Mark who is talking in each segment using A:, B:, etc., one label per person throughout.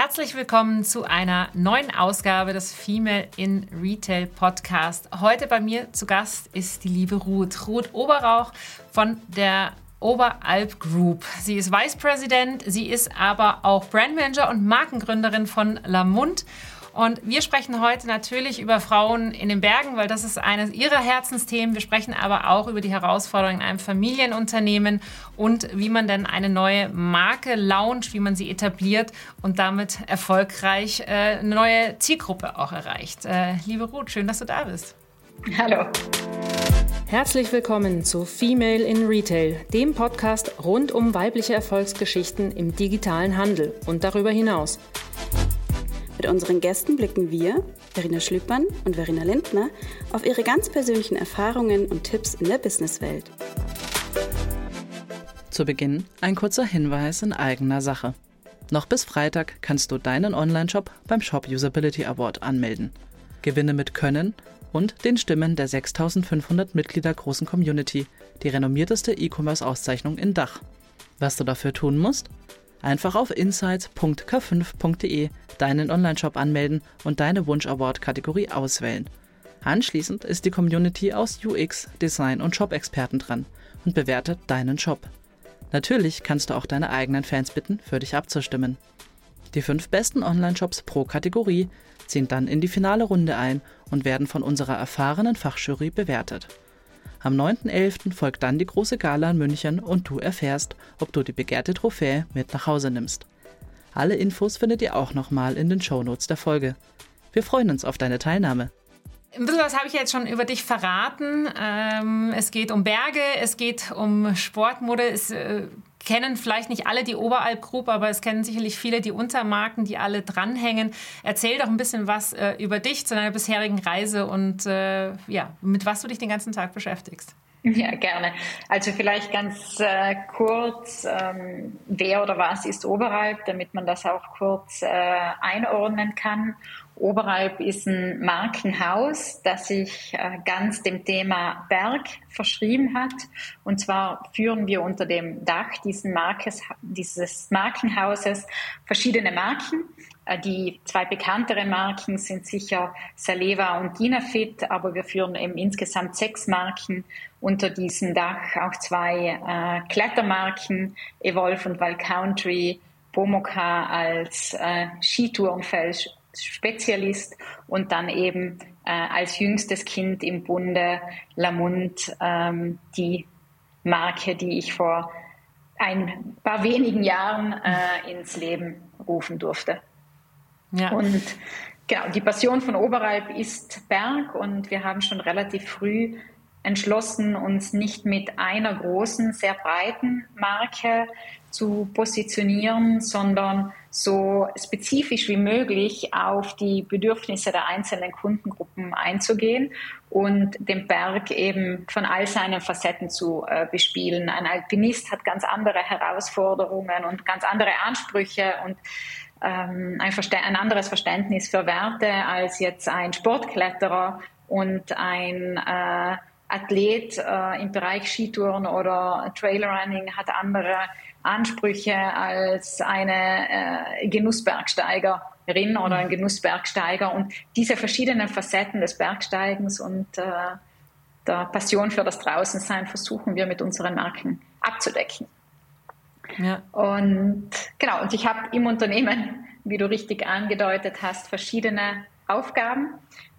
A: Herzlich willkommen zu einer neuen Ausgabe des Female in Retail Podcast. Heute bei mir zu Gast ist die liebe Ruth. Ruth Oberrauch von der Oberalp Group. Sie ist Vice President, sie ist aber auch Brandmanager und Markengründerin von Lamont und wir sprechen heute natürlich über Frauen in den Bergen, weil das ist eines ihrer Herzensthemen. Wir sprechen aber auch über die Herausforderungen in einem Familienunternehmen und wie man denn eine neue Marke launcht, wie man sie etabliert und damit erfolgreich äh, eine neue Zielgruppe auch erreicht. Äh, liebe Ruth, schön, dass du da bist.
B: Hallo.
A: Herzlich willkommen zu Female in Retail, dem Podcast rund um weibliche Erfolgsgeschichten im digitalen Handel und darüber hinaus.
B: Mit unseren Gästen blicken wir, Verena Schlüppern und Verena Lindner, auf ihre ganz persönlichen Erfahrungen und Tipps in der Businesswelt.
C: Zu Beginn ein kurzer Hinweis in eigener Sache. Noch bis Freitag kannst du deinen Online-Shop beim Shop Usability Award anmelden. Gewinne mit Können und den Stimmen der 6500 Mitglieder großen Community, die renommierteste E-Commerce-Auszeichnung in Dach. Was du dafür tun musst? Einfach auf insights.k5.de deinen Onlineshop anmelden und deine Wunsch-Award-Kategorie auswählen. Anschließend ist die Community aus UX, Design und Shop-Experten dran und bewertet deinen Shop. Natürlich kannst du auch deine eigenen Fans bitten, für dich abzustimmen. Die fünf besten Online-Shops pro Kategorie ziehen dann in die finale Runde ein und werden von unserer erfahrenen Fachjury bewertet. Am 9.11. folgt dann die große Gala in München und du erfährst, ob du die begehrte Trophäe mit nach Hause nimmst. Alle Infos findet ihr auch nochmal in den Shownotes der Folge. Wir freuen uns auf deine Teilnahme.
A: Ein bisschen was habe ich jetzt schon über dich verraten. Ähm, es geht um Berge, es geht um Sportmode. Es äh, kennen vielleicht nicht alle die Oberalp Group, aber es kennen sicherlich viele die Untermarken, die alle dranhängen. Erzähl doch ein bisschen was äh, über dich zu deiner bisherigen Reise und äh, ja, mit was du dich den ganzen Tag beschäftigst.
B: Ja, gerne. Also vielleicht ganz äh, kurz, ähm, wer oder was ist Oberalp, damit man das auch kurz äh, einordnen kann. Oberalp ist ein Markenhaus, das sich äh, ganz dem Thema Berg verschrieben hat. Und zwar führen wir unter dem Dach Markes, dieses Markenhauses verschiedene Marken. Äh, die zwei bekannteren Marken sind sicher Saleva und Dinafit, aber wir führen eben insgesamt sechs Marken unter diesem Dach, auch zwei äh, Klettermarken, Evolve und Val Country, Pomoka als äh, Skitourenfeld Spezialist und dann eben äh, als jüngstes Kind im Bunde Lamont ähm, die Marke, die ich vor ein paar wenigen Jahren äh, ins Leben rufen durfte. Ja. Und genau, die Passion von Oberalp ist Berg und wir haben schon relativ früh entschlossen, uns nicht mit einer großen, sehr breiten Marke zu positionieren, sondern so spezifisch wie möglich auf die Bedürfnisse der einzelnen Kundengruppen einzugehen und den Berg eben von all seinen Facetten zu äh, bespielen. Ein Alpinist hat ganz andere Herausforderungen und ganz andere Ansprüche und ähm, ein, ein anderes Verständnis für Werte als jetzt ein Sportkletterer und ein äh, Athlet äh, im Bereich Skitouren oder Trailrunning hat andere Ansprüche als eine äh, Genussbergsteigerin oder ein Genussbergsteiger. Und diese verschiedenen Facetten des Bergsteigens und äh, der Passion für das Draußensein versuchen wir mit unseren Marken abzudecken. Ja. Und genau, und ich habe im Unternehmen, wie du richtig angedeutet hast, verschiedene Aufgaben.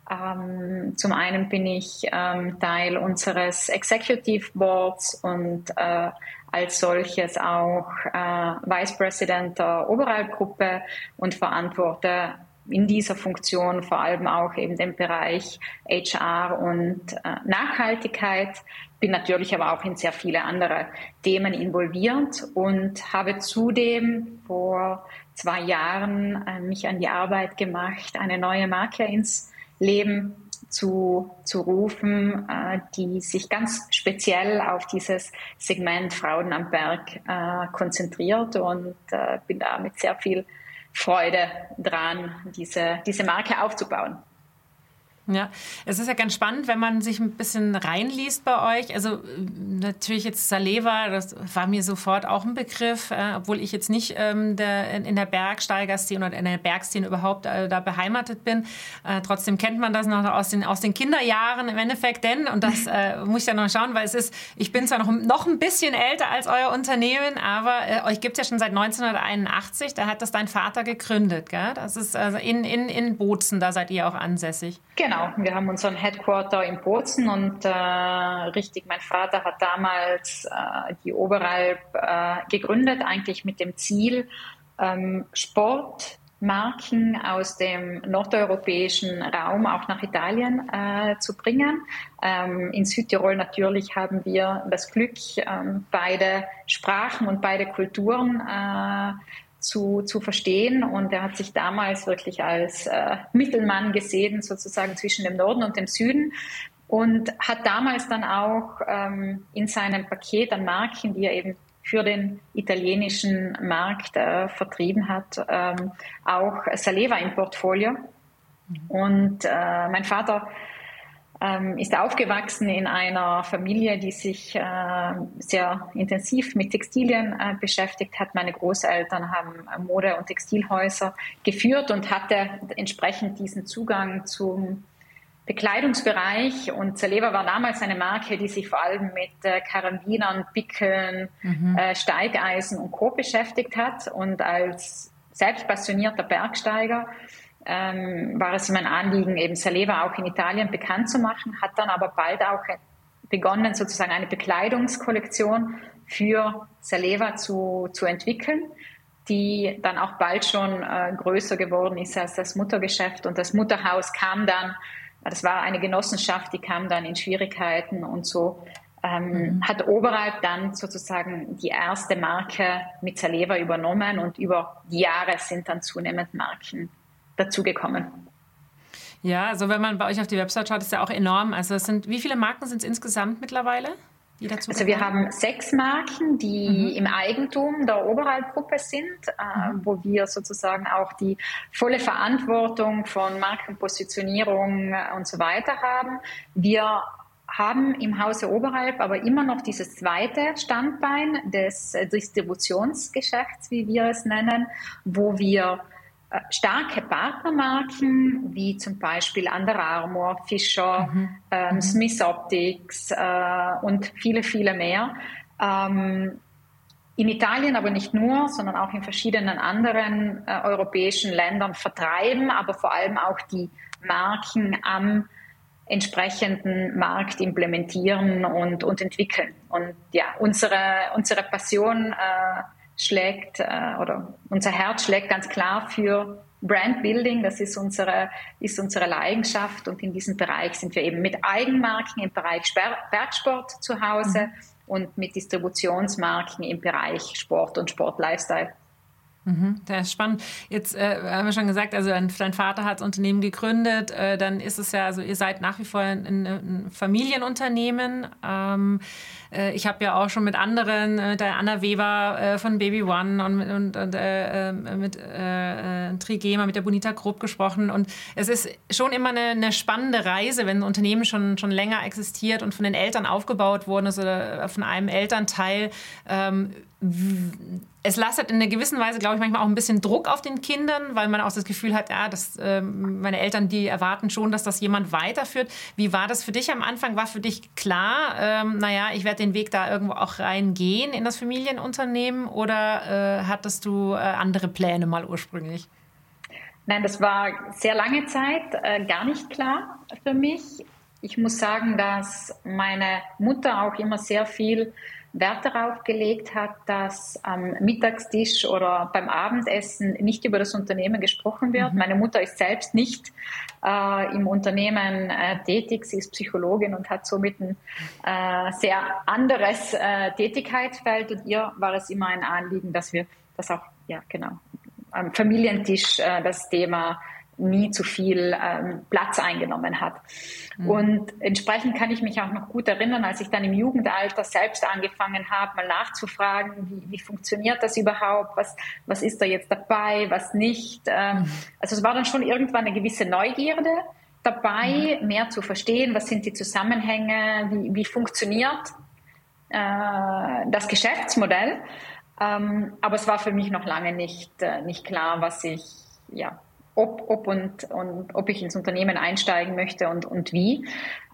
B: Ähm, zum einen bin ich ähm, Teil unseres Executive Boards und äh, als solches auch äh, Vice President der Oberalp-Gruppe und verantworte in dieser Funktion vor allem auch eben den Bereich HR und äh, Nachhaltigkeit, bin natürlich aber auch in sehr viele andere Themen involviert und habe zudem vor zwei Jahren äh, mich an die Arbeit gemacht, eine neue Marke ins Leben zu, zu rufen, äh, die sich ganz speziell auf dieses Segment Frauen am Berg äh, konzentriert und äh, bin da mit sehr viel Freude dran, diese, diese Marke aufzubauen.
A: Ja, es ist ja ganz spannend, wenn man sich ein bisschen reinliest bei euch. Also natürlich jetzt Saleva, das war mir sofort auch ein Begriff, äh, obwohl ich jetzt nicht ähm, der, in, in der Bergsteigerszene oder in der Bergszene überhaupt äh, da beheimatet bin. Äh, trotzdem kennt man das noch aus den, aus den Kinderjahren im Endeffekt, denn, und das äh, muss ich ja noch schauen, weil es ist, ich bin zwar noch, noch ein bisschen älter als euer Unternehmen, aber äh, euch gibt es ja schon seit 1981, da hat das dein Vater gegründet, gell? Das ist also in, in, in Bozen, da seid ihr auch ansässig.
B: Genau. Genau, wir haben unseren Headquarter in Bozen und äh, richtig, mein Vater hat damals äh, die Oberalp äh, gegründet, eigentlich mit dem Ziel, ähm, Sportmarken aus dem nordeuropäischen Raum auch nach Italien äh, zu bringen. Ähm, in Südtirol natürlich haben wir das Glück, ähm, beide Sprachen und beide Kulturen äh, zu, zu verstehen. Und er hat sich damals wirklich als äh, Mittelmann gesehen, sozusagen zwischen dem Norden und dem Süden. Und hat damals dann auch ähm, in seinem Paket an Marken, die er eben für den italienischen Markt äh, vertrieben hat, ähm, auch Saleva im Portfolio. Mhm. Und äh, mein Vater ähm, ist aufgewachsen in einer Familie, die sich äh, sehr intensiv mit Textilien äh, beschäftigt hat. Meine Großeltern haben Mode- und Textilhäuser geführt und hatte entsprechend diesen Zugang zum Bekleidungsbereich. Und Saleva war damals eine Marke, die sich vor allem mit äh, Karabinern, Pickeln, mhm. äh, Steigeisen und Co. beschäftigt hat. Und als selbst passionierter Bergsteiger ähm, war es ihm ein Anliegen, eben Saleva auch in Italien bekannt zu machen, hat dann aber bald auch begonnen, sozusagen eine Bekleidungskollektion für Saleva zu, zu entwickeln, die dann auch bald schon äh, größer geworden ist als das Muttergeschäft. Und das Mutterhaus kam dann, das war eine Genossenschaft, die kam dann in Schwierigkeiten und so ähm, mhm. hat Oberalp dann sozusagen die erste Marke mit Saleva übernommen und über die Jahre sind dann zunehmend Marken dazugekommen.
A: Ja, also wenn man bei euch auf die Website schaut, ist ja auch enorm. Also es sind, wie viele Marken sind es insgesamt mittlerweile?
B: also wir haben sechs Marken, die mhm. im Eigentum der Oberalp-Gruppe sind, äh, mhm. wo wir sozusagen auch die volle Verantwortung von Markenpositionierung und so weiter haben. Wir haben im Hause Oberalp aber immer noch dieses zweite Standbein des Distributionsgeschäfts, wie wir es nennen, wo wir äh, starke Partnermarken wie zum Beispiel Under Armour, Fischer, mhm. ähm, mhm. Smith Optics äh, und viele, viele mehr. Ähm, in Italien aber nicht nur, sondern auch in verschiedenen anderen äh, europäischen Ländern vertreiben, aber vor allem auch die Marken am entsprechenden Markt implementieren und, und entwickeln. Und ja, unsere, unsere Passion äh, schlägt äh, oder unser Herz schlägt ganz klar für Brandbuilding, das ist unsere, ist unsere Leidenschaft und in diesem Bereich sind wir eben mit Eigenmarken im Bereich Bergsport zu Hause mhm. und mit Distributionsmarken im Bereich Sport und Sportlifestyle.
A: Mhm, das ist spannend. Jetzt äh, haben wir schon gesagt, also dein, dein Vater hat das Unternehmen gegründet, äh, dann ist es ja, also ihr seid nach wie vor ein, ein Familienunternehmen. Ähm, äh, ich habe ja auch schon mit anderen, äh, der Anna Weber äh, von Baby One und, und, und äh, mit Trigema, mit der Bonita Grupp gesprochen. Und es ist schon immer eine, eine, spannende Reise, wenn ein Unternehmen schon, schon länger existiert und von den Eltern aufgebaut worden ist oder von einem Elternteil. Ähm, es lastet in einer gewissen Weise, glaube ich, manchmal auch ein bisschen Druck auf den Kindern, weil man auch das Gefühl hat, ja, dass, äh, meine Eltern, die erwarten schon, dass das jemand weiterführt. Wie war das für dich am Anfang? War für dich klar, ähm, naja, ich werde den Weg da irgendwo auch reingehen in das Familienunternehmen oder äh, hattest du äh, andere Pläne mal ursprünglich?
B: Nein, das war sehr lange Zeit äh, gar nicht klar für mich. Ich muss sagen, dass meine Mutter auch immer sehr viel Wert darauf gelegt hat, dass am Mittagstisch oder beim Abendessen nicht über das Unternehmen gesprochen wird. Mhm. Meine Mutter ist selbst nicht äh, im Unternehmen äh, tätig. Sie ist Psychologin und hat somit ein äh, sehr anderes äh, Tätigkeitsfeld. Und ihr war es immer ein Anliegen, dass wir das auch, ja, genau, am Familientisch äh, das Thema nie zu viel ähm, Platz eingenommen hat. Mhm. Und entsprechend kann ich mich auch noch gut erinnern, als ich dann im Jugendalter selbst angefangen habe, mal nachzufragen, wie, wie funktioniert das überhaupt, was, was ist da jetzt dabei, was nicht. Ähm, mhm. Also es war dann schon irgendwann eine gewisse Neugierde dabei, mehr zu verstehen, was sind die Zusammenhänge, wie, wie funktioniert äh, das Geschäftsmodell. Ähm, aber es war für mich noch lange nicht, äh, nicht klar, was ich, ja, ob, ob und, und ob ich ins Unternehmen einsteigen möchte und, und wie.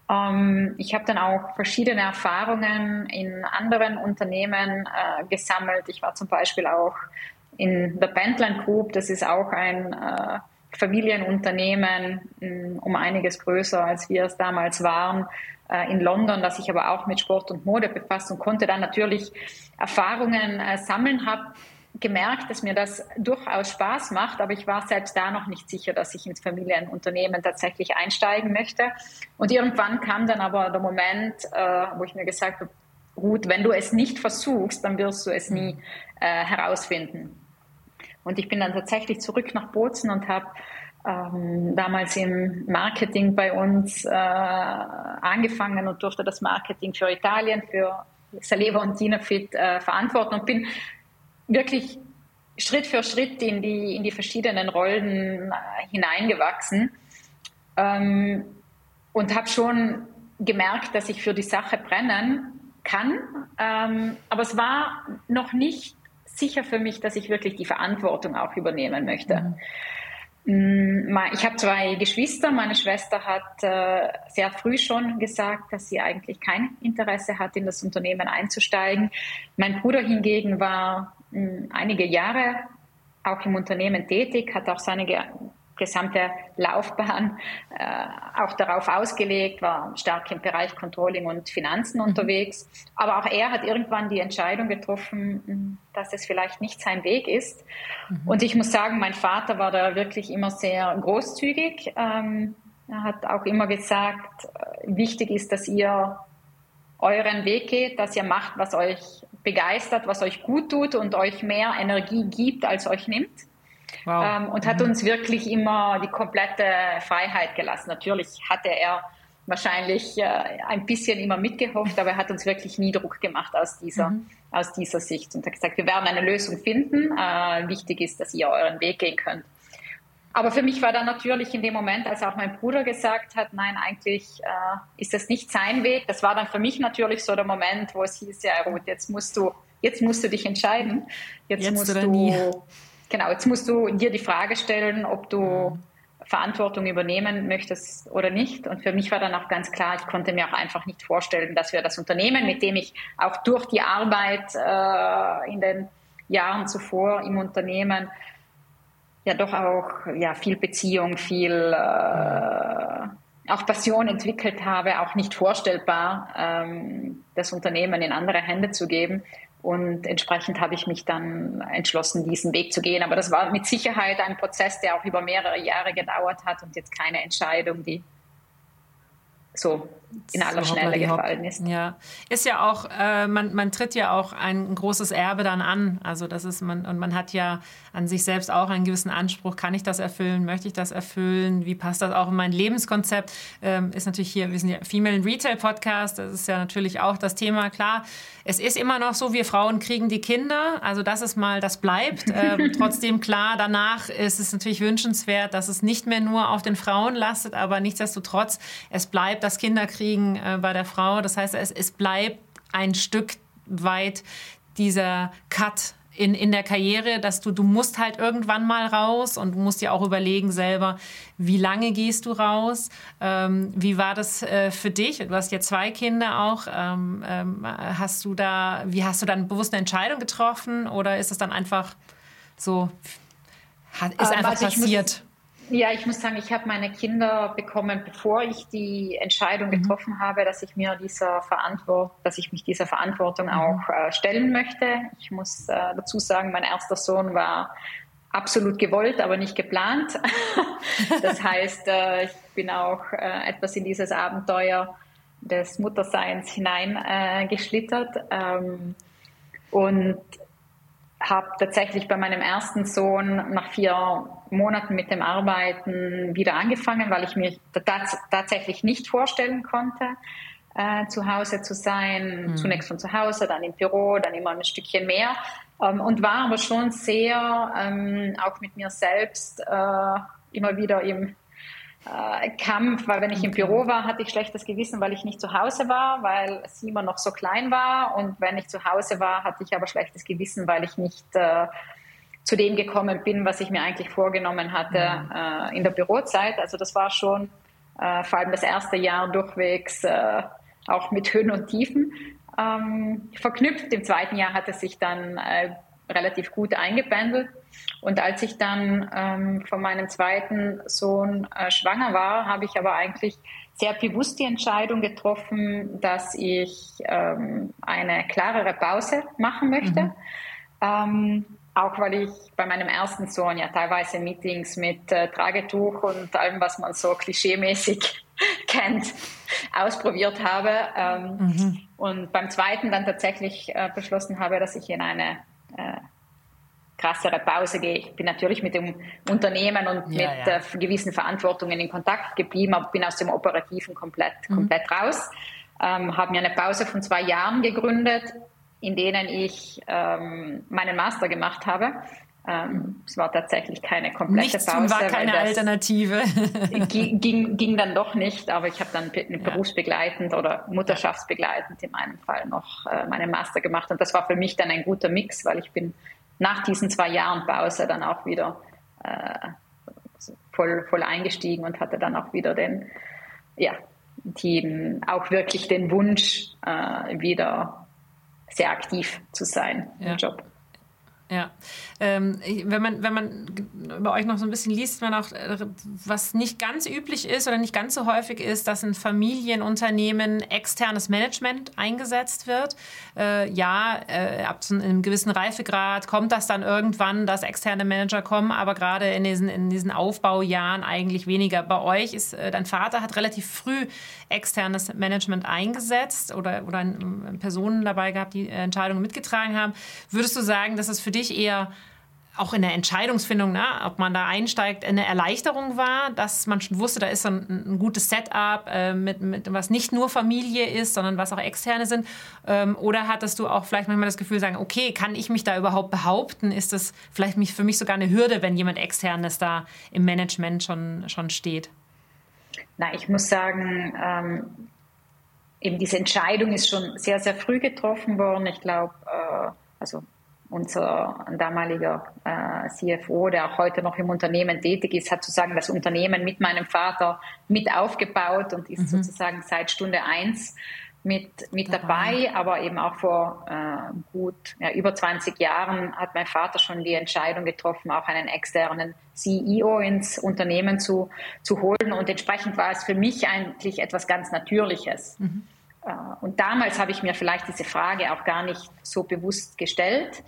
B: Ähm, ich habe dann auch verschiedene Erfahrungen in anderen Unternehmen äh, gesammelt. Ich war zum Beispiel auch in der Pentland Group, das ist auch ein äh, Familienunternehmen, mh, um einiges größer, als wir es damals waren, äh, in London, das sich aber auch mit Sport und Mode befasst und konnte dann natürlich Erfahrungen äh, sammeln, habe gemerkt, dass mir das durchaus Spaß macht, aber ich war selbst da noch nicht sicher, dass ich ins Familienunternehmen tatsächlich einsteigen möchte. Und irgendwann kam dann aber der Moment, äh, wo ich mir gesagt habe, gut, wenn du es nicht versuchst, dann wirst du es nie äh, herausfinden. Und ich bin dann tatsächlich zurück nach Bozen und habe ähm, damals im Marketing bei uns äh, angefangen und durfte das Marketing für Italien, für Saleva und Dinafit äh, verantworten und bin wirklich Schritt für Schritt in die, in die verschiedenen Rollen äh, hineingewachsen ähm, und habe schon gemerkt, dass ich für die Sache brennen kann. Ähm, aber es war noch nicht sicher für mich, dass ich wirklich die Verantwortung auch übernehmen möchte. Mhm. Mm, ich habe zwei Geschwister. Meine Schwester hat äh, sehr früh schon gesagt, dass sie eigentlich kein Interesse hat, in das Unternehmen einzusteigen. Mein Bruder hingegen war einige Jahre auch im Unternehmen tätig, hat auch seine gesamte Laufbahn äh, auch darauf ausgelegt, war stark im Bereich Controlling und Finanzen mhm. unterwegs. Aber auch er hat irgendwann die Entscheidung getroffen, dass es vielleicht nicht sein Weg ist. Mhm. Und ich muss sagen, mein Vater war da wirklich immer sehr großzügig. Ähm, er hat auch immer gesagt, äh, wichtig ist, dass ihr euren Weg geht, dass ihr macht, was euch begeistert, was euch gut tut und euch mehr Energie gibt, als euch nimmt. Wow. Ähm, und hat mhm. uns wirklich immer die komplette Freiheit gelassen. Natürlich hatte er wahrscheinlich äh, ein bisschen immer mitgehofft, aber er hat uns wirklich nie Druck gemacht aus dieser, mhm. aus dieser Sicht und hat gesagt, wir werden eine Lösung finden. Äh, wichtig ist, dass ihr euren Weg gehen könnt. Aber für mich war dann natürlich in dem Moment, als auch mein Bruder gesagt hat, nein, eigentlich äh, ist das nicht sein Weg. Das war dann für mich natürlich so der Moment, wo es hieß, ja Ruth, jetzt musst du, jetzt musst du dich entscheiden. Jetzt, jetzt musst du, nie. Genau, jetzt musst du dir die Frage stellen, ob du Verantwortung übernehmen möchtest oder nicht. Und für mich war dann auch ganz klar, ich konnte mir auch einfach nicht vorstellen, dass wir das Unternehmen, mit dem ich auch durch die Arbeit äh, in den Jahren zuvor im Unternehmen ja doch auch ja viel Beziehung, viel äh, auch Passion entwickelt habe, auch nicht vorstellbar, ähm, das Unternehmen in andere Hände zu geben. Und entsprechend habe ich mich dann entschlossen, diesen Weg zu gehen. Aber das war mit Sicherheit ein Prozess, der auch über mehrere Jahre gedauert hat und jetzt keine Entscheidung, die so in aller Schnelle gefallen ist.
A: Ja, ist ja auch, äh, man, man tritt ja auch ein großes Erbe dann an. Also das ist man und man hat ja an sich selbst auch einen gewissen Anspruch. Kann ich das erfüllen? Möchte ich das erfüllen? Wie passt das auch in mein Lebenskonzept? Ähm, ist natürlich hier, wir sind ja Female Retail Podcast. Das ist ja natürlich auch das Thema. Klar, es ist immer noch so, wir Frauen kriegen die Kinder. Also das ist mal, das bleibt. Ähm, trotzdem klar, danach ist es natürlich wünschenswert, dass es nicht mehr nur auf den Frauen lastet, aber nichtsdestotrotz, es bleibt das Kinderkriegen kriegen äh, bei der Frau. Das heißt, es, es bleibt ein Stück weit dieser Cut in, in der Karriere, dass du, du musst halt irgendwann mal raus und du musst dir auch überlegen selber, wie lange gehst du raus? Ähm, wie war das äh, für dich? Du hast ja zwei Kinder auch. Ähm, ähm, hast du da, wie hast du dann bewusst eine Entscheidung getroffen oder ist es dann einfach so, hat, ist ähm, einfach also passiert?
B: Ja, ich muss sagen, ich habe meine Kinder bekommen, bevor ich die Entscheidung mhm. getroffen mhm. habe, dass ich mir dieser Verantwortung, dass ich mich dieser Verantwortung mhm. auch äh, stellen möchte. Ich muss äh, dazu sagen, mein erster Sohn war absolut gewollt, aber nicht geplant. das heißt, äh, ich bin auch äh, etwas in dieses Abenteuer des Mutterseins hineingeschlittert äh, ähm, und habe tatsächlich bei meinem ersten Sohn nach vier Monaten mit dem Arbeiten wieder angefangen, weil ich mir tats tatsächlich nicht vorstellen konnte, äh, zu Hause zu sein. Mhm. Zunächst von zu Hause, dann im Büro, dann immer ein Stückchen mehr. Ähm, und war aber schon sehr ähm, auch mit mir selbst äh, immer wieder im äh, Kampf, weil wenn ich im Büro war, hatte ich schlechtes Gewissen, weil ich nicht zu Hause war, weil Simon noch so klein war. Und wenn ich zu Hause war, hatte ich aber schlechtes Gewissen, weil ich nicht äh, zu dem gekommen bin, was ich mir eigentlich vorgenommen hatte mhm. äh, in der Bürozeit. Also das war schon äh, vor allem das erste Jahr durchwegs äh, auch mit Höhen und Tiefen ähm, verknüpft. Im zweiten Jahr hat es sich dann äh, relativ gut eingependelt. Und als ich dann ähm, von meinem zweiten Sohn äh, schwanger war, habe ich aber eigentlich sehr bewusst die Entscheidung getroffen, dass ich ähm, eine klarere Pause machen möchte. Mhm. Ähm, auch weil ich bei meinem ersten Sohn ja teilweise Meetings mit äh, Tragetuch und allem, was man so klischeemäßig kennt, ausprobiert habe. Ähm, mhm. Und beim zweiten dann tatsächlich äh, beschlossen habe, dass ich in eine äh, krassere Pause gehe. Ich bin natürlich mit dem Unternehmen und ja, mit ja. Äh, gewissen Verantwortungen in Kontakt geblieben, aber bin aus dem Operativen komplett, mhm. komplett raus. Ähm, habe mir eine Pause von zwei Jahren gegründet, in denen ich ähm, meinen Master gemacht habe. Ähm, es war tatsächlich keine komplette
A: Nichts
B: Pause.
A: war keine Alternative.
B: ging, ging dann doch nicht, aber ich habe dann berufsbegleitend oder mutterschaftsbegleitend in meinem Fall noch äh, meinen Master gemacht und das war für mich dann ein guter Mix, weil ich bin nach diesen zwei Jahren Pause dann auch wieder äh, voll, voll eingestiegen und hatte dann auch wieder den, ja, die, auch wirklich den Wunsch, äh, wieder sehr aktiv zu sein ja. im Job.
A: Ja, ähm, wenn man wenn man über euch noch so ein bisschen liest, man auch äh, was nicht ganz üblich ist oder nicht ganz so häufig ist, dass in Familienunternehmen externes Management eingesetzt wird. Äh, ja, äh, ab zu einem gewissen Reifegrad kommt das dann irgendwann, dass externe Manager kommen, aber gerade in diesen in diesen Aufbaujahren eigentlich weniger. Bei euch ist äh, dein Vater hat relativ früh externes Management eingesetzt oder oder Personen dabei gehabt, die Entscheidungen mitgetragen haben. Würdest du sagen, dass es für dich eher auch in der Entscheidungsfindung, ne, ob man da einsteigt, eine Erleichterung war, dass man schon wusste, da ist ein, ein gutes Setup, äh, mit, mit, was nicht nur Familie ist, sondern was auch externe sind? Ähm, oder hattest du auch vielleicht manchmal das Gefühl, sagen, okay, kann ich mich da überhaupt behaupten? Ist das vielleicht mich, für mich sogar eine Hürde, wenn jemand externes da im Management schon, schon steht?
B: Na, ich muss sagen, ähm, eben diese Entscheidung ist schon sehr, sehr früh getroffen worden. Ich glaube, äh, also unser damaliger äh, CFO, der auch heute noch im Unternehmen tätig ist, hat sozusagen das Unternehmen mit meinem Vater mit aufgebaut und ist mhm. sozusagen seit Stunde eins mit, mit dabei, aber eben auch vor äh, gut ja, über 20 Jahren hat mein Vater schon die Entscheidung getroffen, auch einen externen CEO ins Unternehmen zu, zu holen und entsprechend war es für mich eigentlich etwas ganz Natürliches. Mhm und damals habe ich mir vielleicht diese Frage auch gar nicht so bewusst gestellt.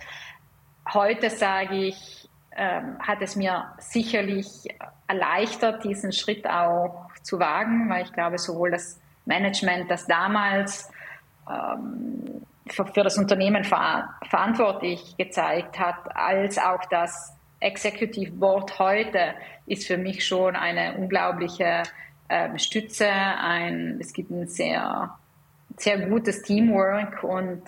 B: Heute sage ich, ähm, hat es mir sicherlich erleichtert, diesen Schritt auch zu wagen, weil ich glaube, sowohl das Management, das damals ähm, für, das Unternehmen ver verantwortlich gezeigt hat, als auch das Executive Board heute ist für mich schon eine unglaubliche äh, Stütze. Ein, es gibt ein sehr sehr gutes Teamwork und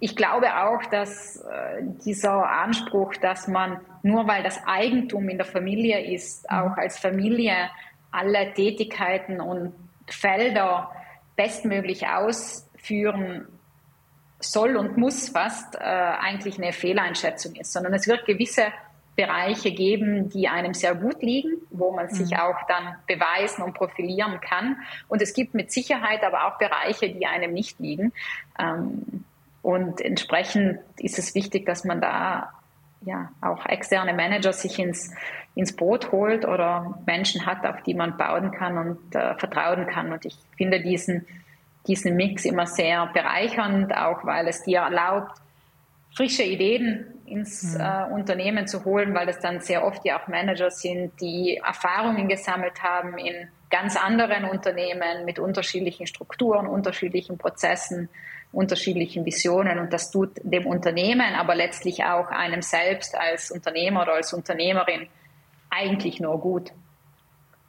B: ich glaube auch, dass äh, dieser Anspruch, dass man nur weil das Eigentum in der Familie ist, mhm. auch als Familie alle Tätigkeiten und Felder bestmöglich ausführen soll und muss fast, äh, eigentlich eine Fehleinschätzung ist, sondern es wird gewisse Bereiche geben, die einem sehr gut liegen, wo man sich mhm. auch dann beweisen und profilieren kann. Und es gibt mit Sicherheit aber auch Bereiche, die einem nicht liegen. Ähm, und entsprechend ist es wichtig, dass man da ja auch externe Manager sich ins, ins Boot holt oder Menschen hat, auf die man bauen kann und äh, vertrauen kann. Und ich finde diesen, diesen Mix immer sehr bereichernd, auch weil es dir erlaubt, frische Ideen ins mhm. äh, Unternehmen zu holen, weil das dann sehr oft ja auch Manager sind, die Erfahrungen gesammelt haben in ganz anderen Unternehmen mit unterschiedlichen Strukturen, unterschiedlichen Prozessen, unterschiedlichen Visionen und das tut dem Unternehmen, aber letztlich auch einem selbst als Unternehmer oder als Unternehmerin eigentlich nur gut.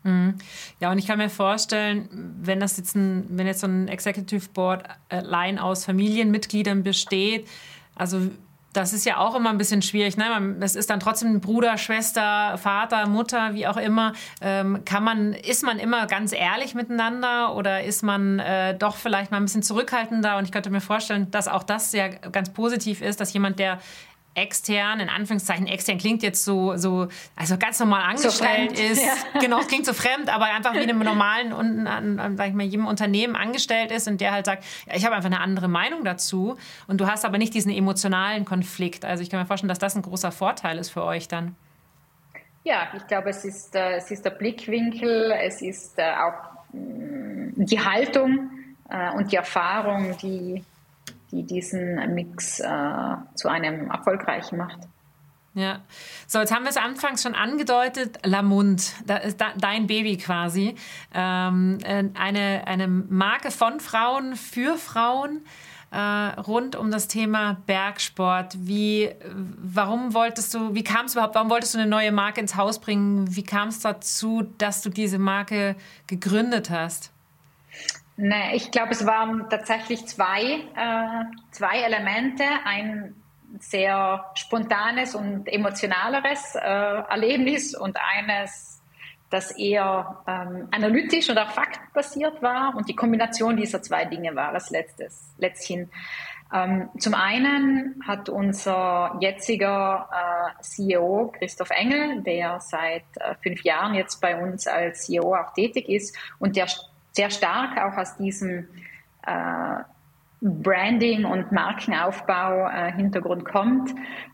A: Mhm. Ja, und ich kann mir vorstellen, wenn das jetzt ein, wenn jetzt so ein Executive Board allein aus Familienmitgliedern besteht, also das ist ja auch immer ein bisschen schwierig. Ne? Das ist dann trotzdem Bruder, Schwester, Vater, Mutter, wie auch immer. Ähm, kann man, ist man immer ganz ehrlich miteinander oder ist man äh, doch vielleicht mal ein bisschen zurückhaltender? Und ich könnte mir vorstellen, dass auch das sehr ganz positiv ist, dass jemand, der extern, in Anführungszeichen extern klingt jetzt so, so also ganz normal angestellt so ist. Ja. Genau, es klingt so fremd, aber einfach wie einem normalen, und, an, an, sag ich mal, jedem Unternehmen angestellt ist und der halt sagt, ja, ich habe einfach eine andere Meinung dazu und du hast aber nicht diesen emotionalen Konflikt. Also ich kann mir vorstellen, dass das ein großer Vorteil ist für euch dann.
B: Ja, ich glaube, es ist, äh, es ist der Blickwinkel, es ist äh, auch mh, mm, die Haltung äh, und die Erfahrung, die die diesen Mix äh, zu einem erfolgreichen macht.
A: Ja, so jetzt haben wir es anfangs schon angedeutet, Lamund, da ist da, dein Baby quasi, ähm, äh, eine, eine Marke von Frauen für Frauen äh, rund um das Thema Bergsport. Wie, warum wolltest du, wie kam es überhaupt, warum wolltest du eine neue Marke ins Haus bringen? Wie kam es dazu, dass du diese Marke gegründet hast?
B: Nee, ich glaube, es waren tatsächlich zwei, äh, zwei Elemente. Ein sehr spontanes und emotionaleres äh, Erlebnis und eines, das eher ähm, analytisch oder faktbasiert war. Und die Kombination dieser zwei Dinge war das letztes, letzthin. Ähm, zum einen hat unser jetziger äh, CEO Christoph Engel, der seit äh, fünf Jahren jetzt bei uns als CEO auch tätig ist und der sehr stark auch aus diesem äh, Branding und Markenaufbau äh, Hintergrund kommt,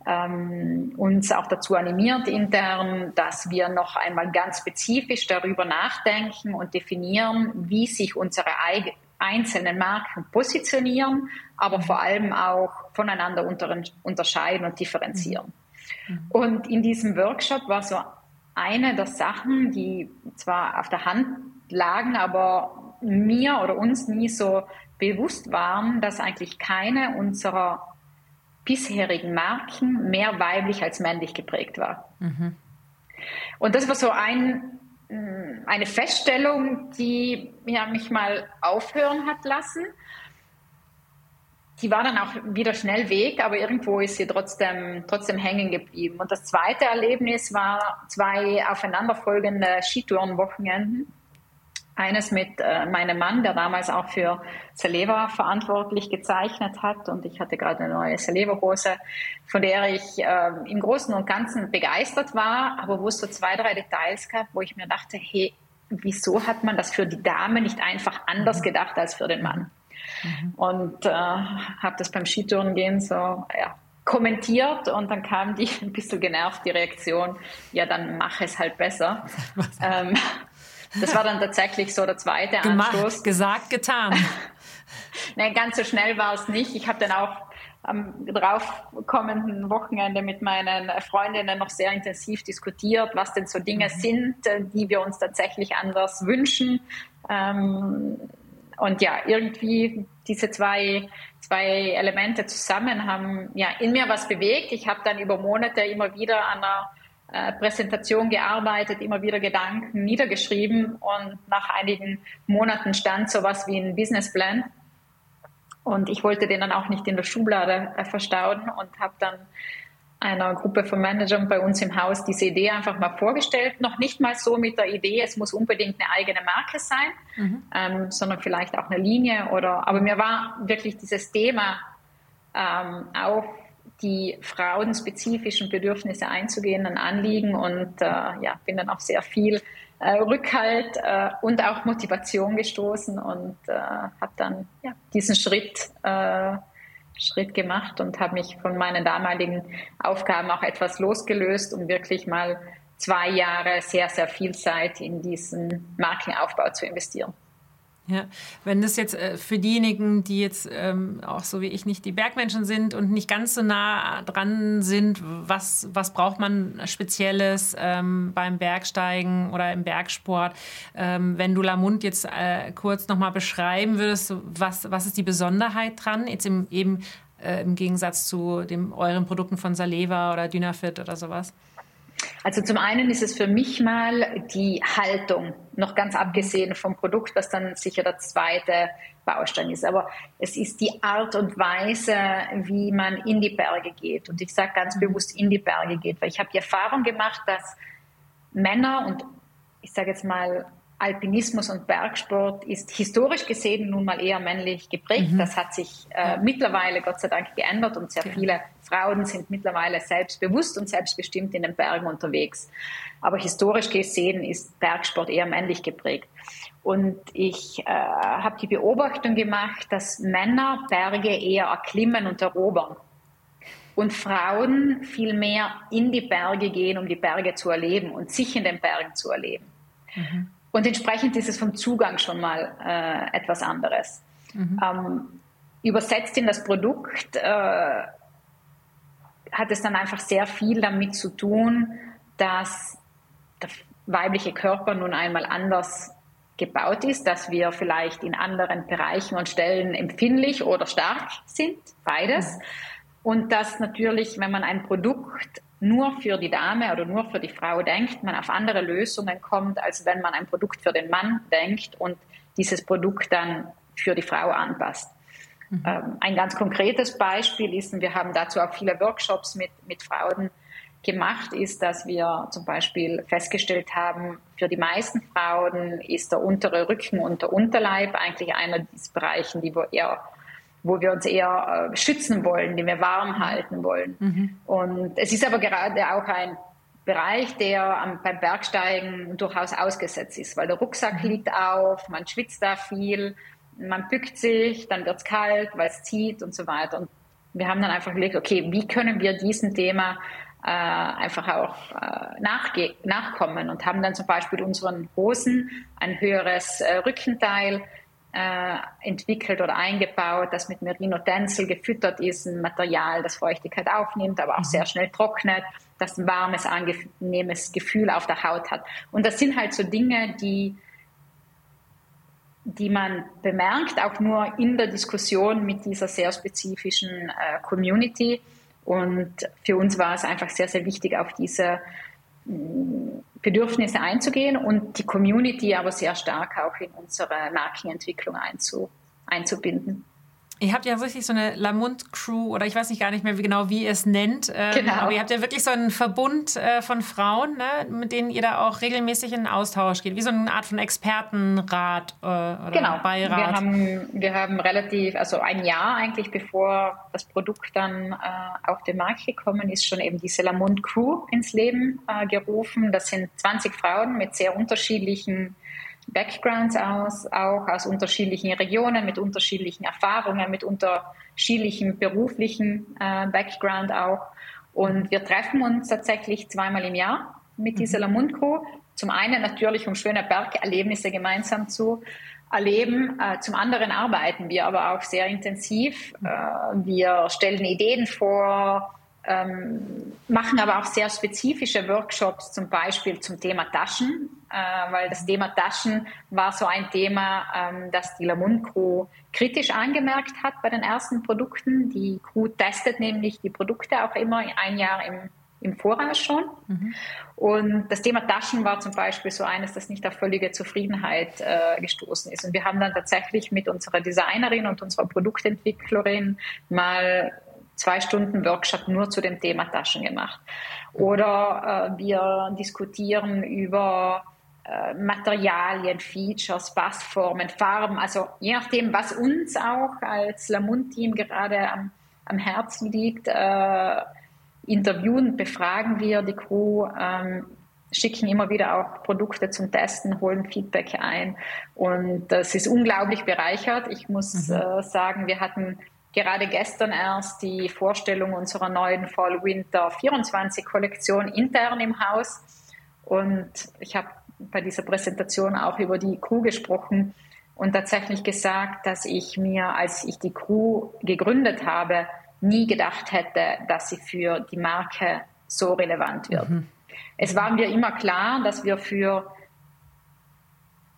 B: ähm, uns auch dazu animiert intern, dass wir noch einmal ganz spezifisch darüber nachdenken und definieren, wie sich unsere einzelnen Marken positionieren, aber vor allem auch voneinander unter unterscheiden und differenzieren. Mhm. Und in diesem Workshop war so eine der Sachen, die zwar auf der Hand lagen, aber mir oder uns nie so bewusst waren, dass eigentlich keine unserer bisherigen Marken mehr weiblich als männlich geprägt war. Mhm. Und das war so ein, mm, eine Feststellung, die ja, mich mal aufhören hat lassen. Die war dann auch wieder schnell weg, aber irgendwo ist sie trotzdem, trotzdem hängen geblieben. Und das zweite Erlebnis war zwei aufeinanderfolgende Skitourenwochenenden eines mit äh, meinem Mann, der damals auch für Saleva verantwortlich gezeichnet hat. Und ich hatte gerade eine neue Saleva-Hose, von der ich äh, im Großen und Ganzen begeistert war, aber wo es so zwei, drei Details gab, wo ich mir dachte, hey, wieso hat man das für die Dame nicht einfach anders mhm. gedacht als für den Mann? Mhm. Und äh, habe das beim Skitouren gehen so, ja, kommentiert und dann kam die ein bisschen genervt, die Reaktion, ja, dann mach es halt besser. ähm, das war dann tatsächlich so der zweite
A: Gemacht, Anstoß. Gesagt, getan.
B: Nein, ganz so schnell war es nicht. Ich habe dann auch am darauf kommenden Wochenende mit meinen Freundinnen noch sehr intensiv diskutiert, was denn so Dinge mhm. sind, äh, die wir uns tatsächlich anders wünschen. Ähm, und ja, irgendwie diese zwei, zwei Elemente zusammen haben ja in mir was bewegt. Ich habe dann über Monate immer wieder an einer äh, Präsentation gearbeitet, immer wieder Gedanken niedergeschrieben und nach einigen Monaten stand sowas wie ein Businessplan. Und ich wollte den dann auch nicht in der Schublade äh, verstauen und habe dann einer Gruppe von Managern bei uns im Haus diese Idee einfach mal vorgestellt. Noch nicht mal so mit der Idee, es muss unbedingt eine eigene Marke sein, mhm. ähm, sondern vielleicht auch eine Linie oder, aber mir war wirklich dieses Thema ähm, auf die frauenspezifischen Bedürfnisse einzugehen, ein Anliegen und äh, ja, bin dann auch sehr viel äh, Rückhalt äh, und auch Motivation gestoßen und äh, habe dann ja, diesen Schritt, äh, Schritt gemacht und habe mich von meinen damaligen Aufgaben auch etwas losgelöst, um wirklich mal zwei Jahre sehr, sehr viel Zeit in diesen Markenaufbau zu investieren.
A: Ja, wenn das jetzt äh, für diejenigen, die jetzt ähm, auch so wie ich nicht die Bergmenschen sind und nicht ganz so nah dran sind, was, was braucht man Spezielles ähm, beim Bergsteigen oder im Bergsport? Ähm, wenn du Lamund jetzt äh, kurz nochmal beschreiben würdest, was, was ist die Besonderheit dran? Jetzt im, eben äh, im Gegensatz zu dem, euren Produkten von Saleva oder Dynafit oder sowas?
B: Also zum einen ist es für mich mal die Haltung noch ganz abgesehen vom Produkt, was dann sicher der zweite Baustein ist. Aber es ist die Art und Weise, wie man in die Berge geht. Und ich sage ganz mhm. bewusst in die Berge geht, weil ich habe die Erfahrung gemacht, dass Männer und ich sage jetzt mal Alpinismus und Bergsport ist historisch gesehen nun mal eher männlich geprägt. Mhm. Das hat sich äh, mittlerweile Gott sei Dank geändert und sehr okay. viele Frauen sind mittlerweile selbstbewusst und selbstbestimmt in den Bergen unterwegs. Aber historisch gesehen ist Bergsport eher männlich geprägt. Und ich äh, habe die Beobachtung gemacht, dass Männer Berge eher erklimmen und erobern und Frauen viel mehr in die Berge gehen, um die Berge zu erleben und sich in den Bergen zu erleben. Mhm. Und entsprechend ist es vom Zugang schon mal äh, etwas anderes. Mhm. Ähm, übersetzt in das Produkt äh, hat es dann einfach sehr viel damit zu tun, dass der weibliche Körper nun einmal anders gebaut ist, dass wir vielleicht in anderen Bereichen und Stellen empfindlich oder stark sind, beides. Mhm. Und dass natürlich, wenn man ein Produkt nur für die Dame oder nur für die Frau denkt, man auf andere Lösungen kommt, als wenn man ein Produkt für den Mann denkt und dieses Produkt dann für die Frau anpasst. Mhm. Ähm, ein ganz konkretes Beispiel ist, und wir haben dazu auch viele Workshops mit, mit Frauen gemacht, ist, dass wir zum Beispiel festgestellt haben, für die meisten Frauen ist der untere Rücken und der Unterleib eigentlich einer dieser Bereichen, die wir eher wo wir uns eher äh, schützen wollen, die wir warm halten wollen. Mhm. Und es ist aber gerade auch ein Bereich, der am, beim Bergsteigen durchaus ausgesetzt ist, weil der Rucksack mhm. liegt auf, man schwitzt da viel, man bückt sich, dann wird es kalt, weil es zieht und so weiter. Und wir haben dann einfach gelegt, okay, wie können wir diesem Thema äh, einfach auch äh, nachkommen und haben dann zum Beispiel unseren Hosen ein höheres äh, Rückenteil entwickelt oder eingebaut, das mit Merino-Tencel gefüttert ist, ein Material, das Feuchtigkeit aufnimmt, aber auch sehr schnell trocknet, das ein warmes, angenehmes Gefühl auf der Haut hat. Und das sind halt so Dinge, die die man bemerkt, auch nur in der Diskussion mit dieser sehr spezifischen äh, Community. Und für uns war es einfach sehr, sehr wichtig, auf diese Bedürfnisse einzugehen und die Community aber sehr stark auch in unsere Markenentwicklung einzu, einzubinden.
A: Ihr habt ja richtig so eine Lamont Crew oder ich weiß nicht gar nicht mehr wie genau, wie ihr es nennt. Ähm, genau. Aber ihr habt ja wirklich so einen Verbund äh, von Frauen, ne, mit denen ihr da auch regelmäßig in Austausch geht, wie so eine Art von Expertenrat äh, oder
B: genau.
A: Beirat.
B: Wir haben, wir haben relativ, also ein Jahr eigentlich bevor das Produkt dann äh, auf den Markt gekommen ist, schon eben diese Lamont Crew ins Leben äh, gerufen. Das sind 20 Frauen mit sehr unterschiedlichen Backgrounds aus, auch aus unterschiedlichen Regionen, mit unterschiedlichen Erfahrungen, mit unterschiedlichem beruflichen äh, Background auch. Und wir treffen uns tatsächlich zweimal im Jahr mit mhm. dieser Lamund Crew. Zum einen natürlich, um schöne Bergerlebnisse gemeinsam zu erleben. Äh, zum anderen arbeiten wir aber auch sehr intensiv. Äh, wir stellen Ideen vor, ähm, machen aber auch sehr spezifische Workshops, zum Beispiel zum Thema Taschen, äh, weil das Thema Taschen war so ein Thema, ähm, das die Lamont Crew kritisch angemerkt hat bei den ersten Produkten. Die Crew testet nämlich die Produkte auch immer ein Jahr im, im Voraus schon. Mhm. Und das Thema Taschen war zum Beispiel so eines, das nicht auf völlige Zufriedenheit äh, gestoßen ist. Und wir haben dann tatsächlich mit unserer Designerin und unserer Produktentwicklerin mal zwei Stunden Workshop nur zu dem Thema Taschen gemacht. Oder äh, wir diskutieren über äh, Materialien, Features, Passformen, Farben, also je nachdem, was uns auch als Lamont-Team gerade am, am Herzen liegt, äh, interviewen, befragen wir die Crew, ähm, schicken immer wieder auch Produkte zum Testen, holen Feedback ein und das ist unglaublich bereichert. Ich muss mhm. äh, sagen, wir hatten gerade gestern erst die Vorstellung unserer neuen Fall-Winter 24 Kollektion intern im Haus. Und ich habe bei dieser Präsentation auch über die Crew gesprochen und tatsächlich gesagt, dass ich mir, als ich die Crew gegründet habe, nie gedacht hätte, dass sie für die Marke so relevant wird. Mhm. Es war mir immer klar, dass wir für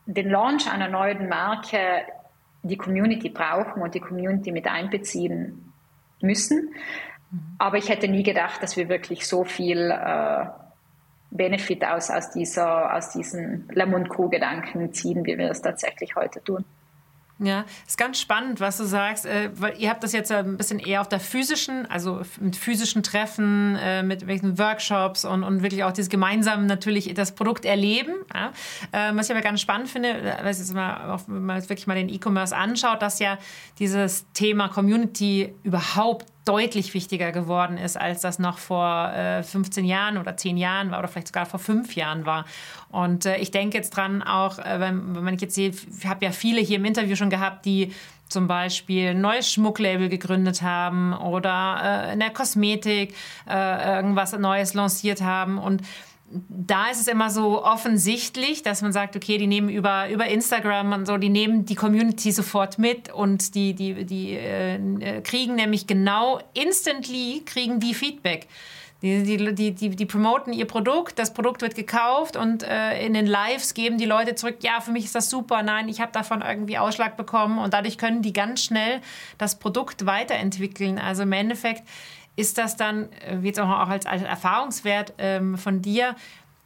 B: den Launch einer neuen Marke die Community brauchen und die Community mit einbeziehen müssen. Aber ich hätte nie gedacht, dass wir wirklich so viel äh, Benefit aus, aus, dieser, aus diesen Lemon Crew-Gedanken ziehen, wie wir es tatsächlich heute tun.
A: Ja, ist ganz spannend, was du sagst, äh, weil ihr habt das jetzt ein bisschen eher auf der physischen, also mit physischen Treffen, äh, mit welchen Workshops und, und wirklich auch dieses gemeinsam natürlich das Produkt erleben. Ja? Äh, was ich aber ganz spannend finde, äh, wenn man wirklich mal den E-Commerce anschaut, dass ja dieses Thema Community überhaupt deutlich wichtiger geworden ist, als das noch vor äh, 15 Jahren oder 10 Jahren war oder vielleicht sogar vor fünf Jahren war. Und äh, ich denke jetzt dran auch, äh, wenn, wenn ich jetzt sehe, ich habe ja viele hier im Interview schon gehabt, die zum Beispiel ein neues Schmucklabel gegründet haben oder äh, in der Kosmetik äh, irgendwas Neues lanciert haben und da ist es immer so offensichtlich, dass man sagt, okay, die nehmen über, über Instagram und so, die nehmen die Community sofort mit und die, die, die äh, kriegen nämlich genau instantly kriegen die Feedback. Die, die, die, die, die promoten ihr Produkt, das Produkt wird gekauft und äh, in den Lives geben die Leute zurück, ja, für mich ist das super, nein, ich habe davon irgendwie Ausschlag bekommen und dadurch können die ganz schnell das Produkt weiterentwickeln. Also im Endeffekt ist das dann, wie jetzt auch als, als Erfahrungswert ähm, von dir,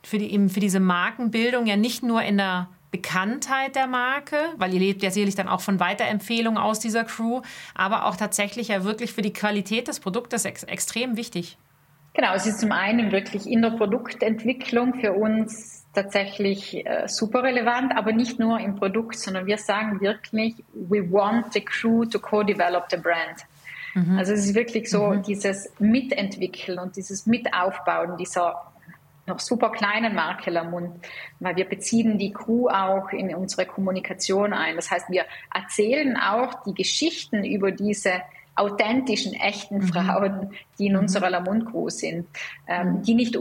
A: für, die, eben für diese Markenbildung ja nicht nur in der Bekanntheit der Marke, weil ihr lebt ja sicherlich dann auch von Weiterempfehlungen aus dieser Crew, aber auch tatsächlich ja wirklich für die Qualität des Produktes ex extrem wichtig.
B: Genau, es ist zum einen wirklich in der Produktentwicklung für uns tatsächlich äh, super relevant, aber nicht nur im Produkt, sondern wir sagen wirklich, we want the crew to co-develop the brand. Mhm. Also es ist wirklich so mhm. dieses Mitentwickeln und dieses Mitaufbauen dieser noch super kleinen Marke Lamund, weil wir beziehen die Crew auch in unsere Kommunikation ein. Das heißt, wir erzählen auch die Geschichten über diese authentischen, echten mhm. Frauen, die in mhm. unserer Lamund Crew sind, ähm, mhm. die nicht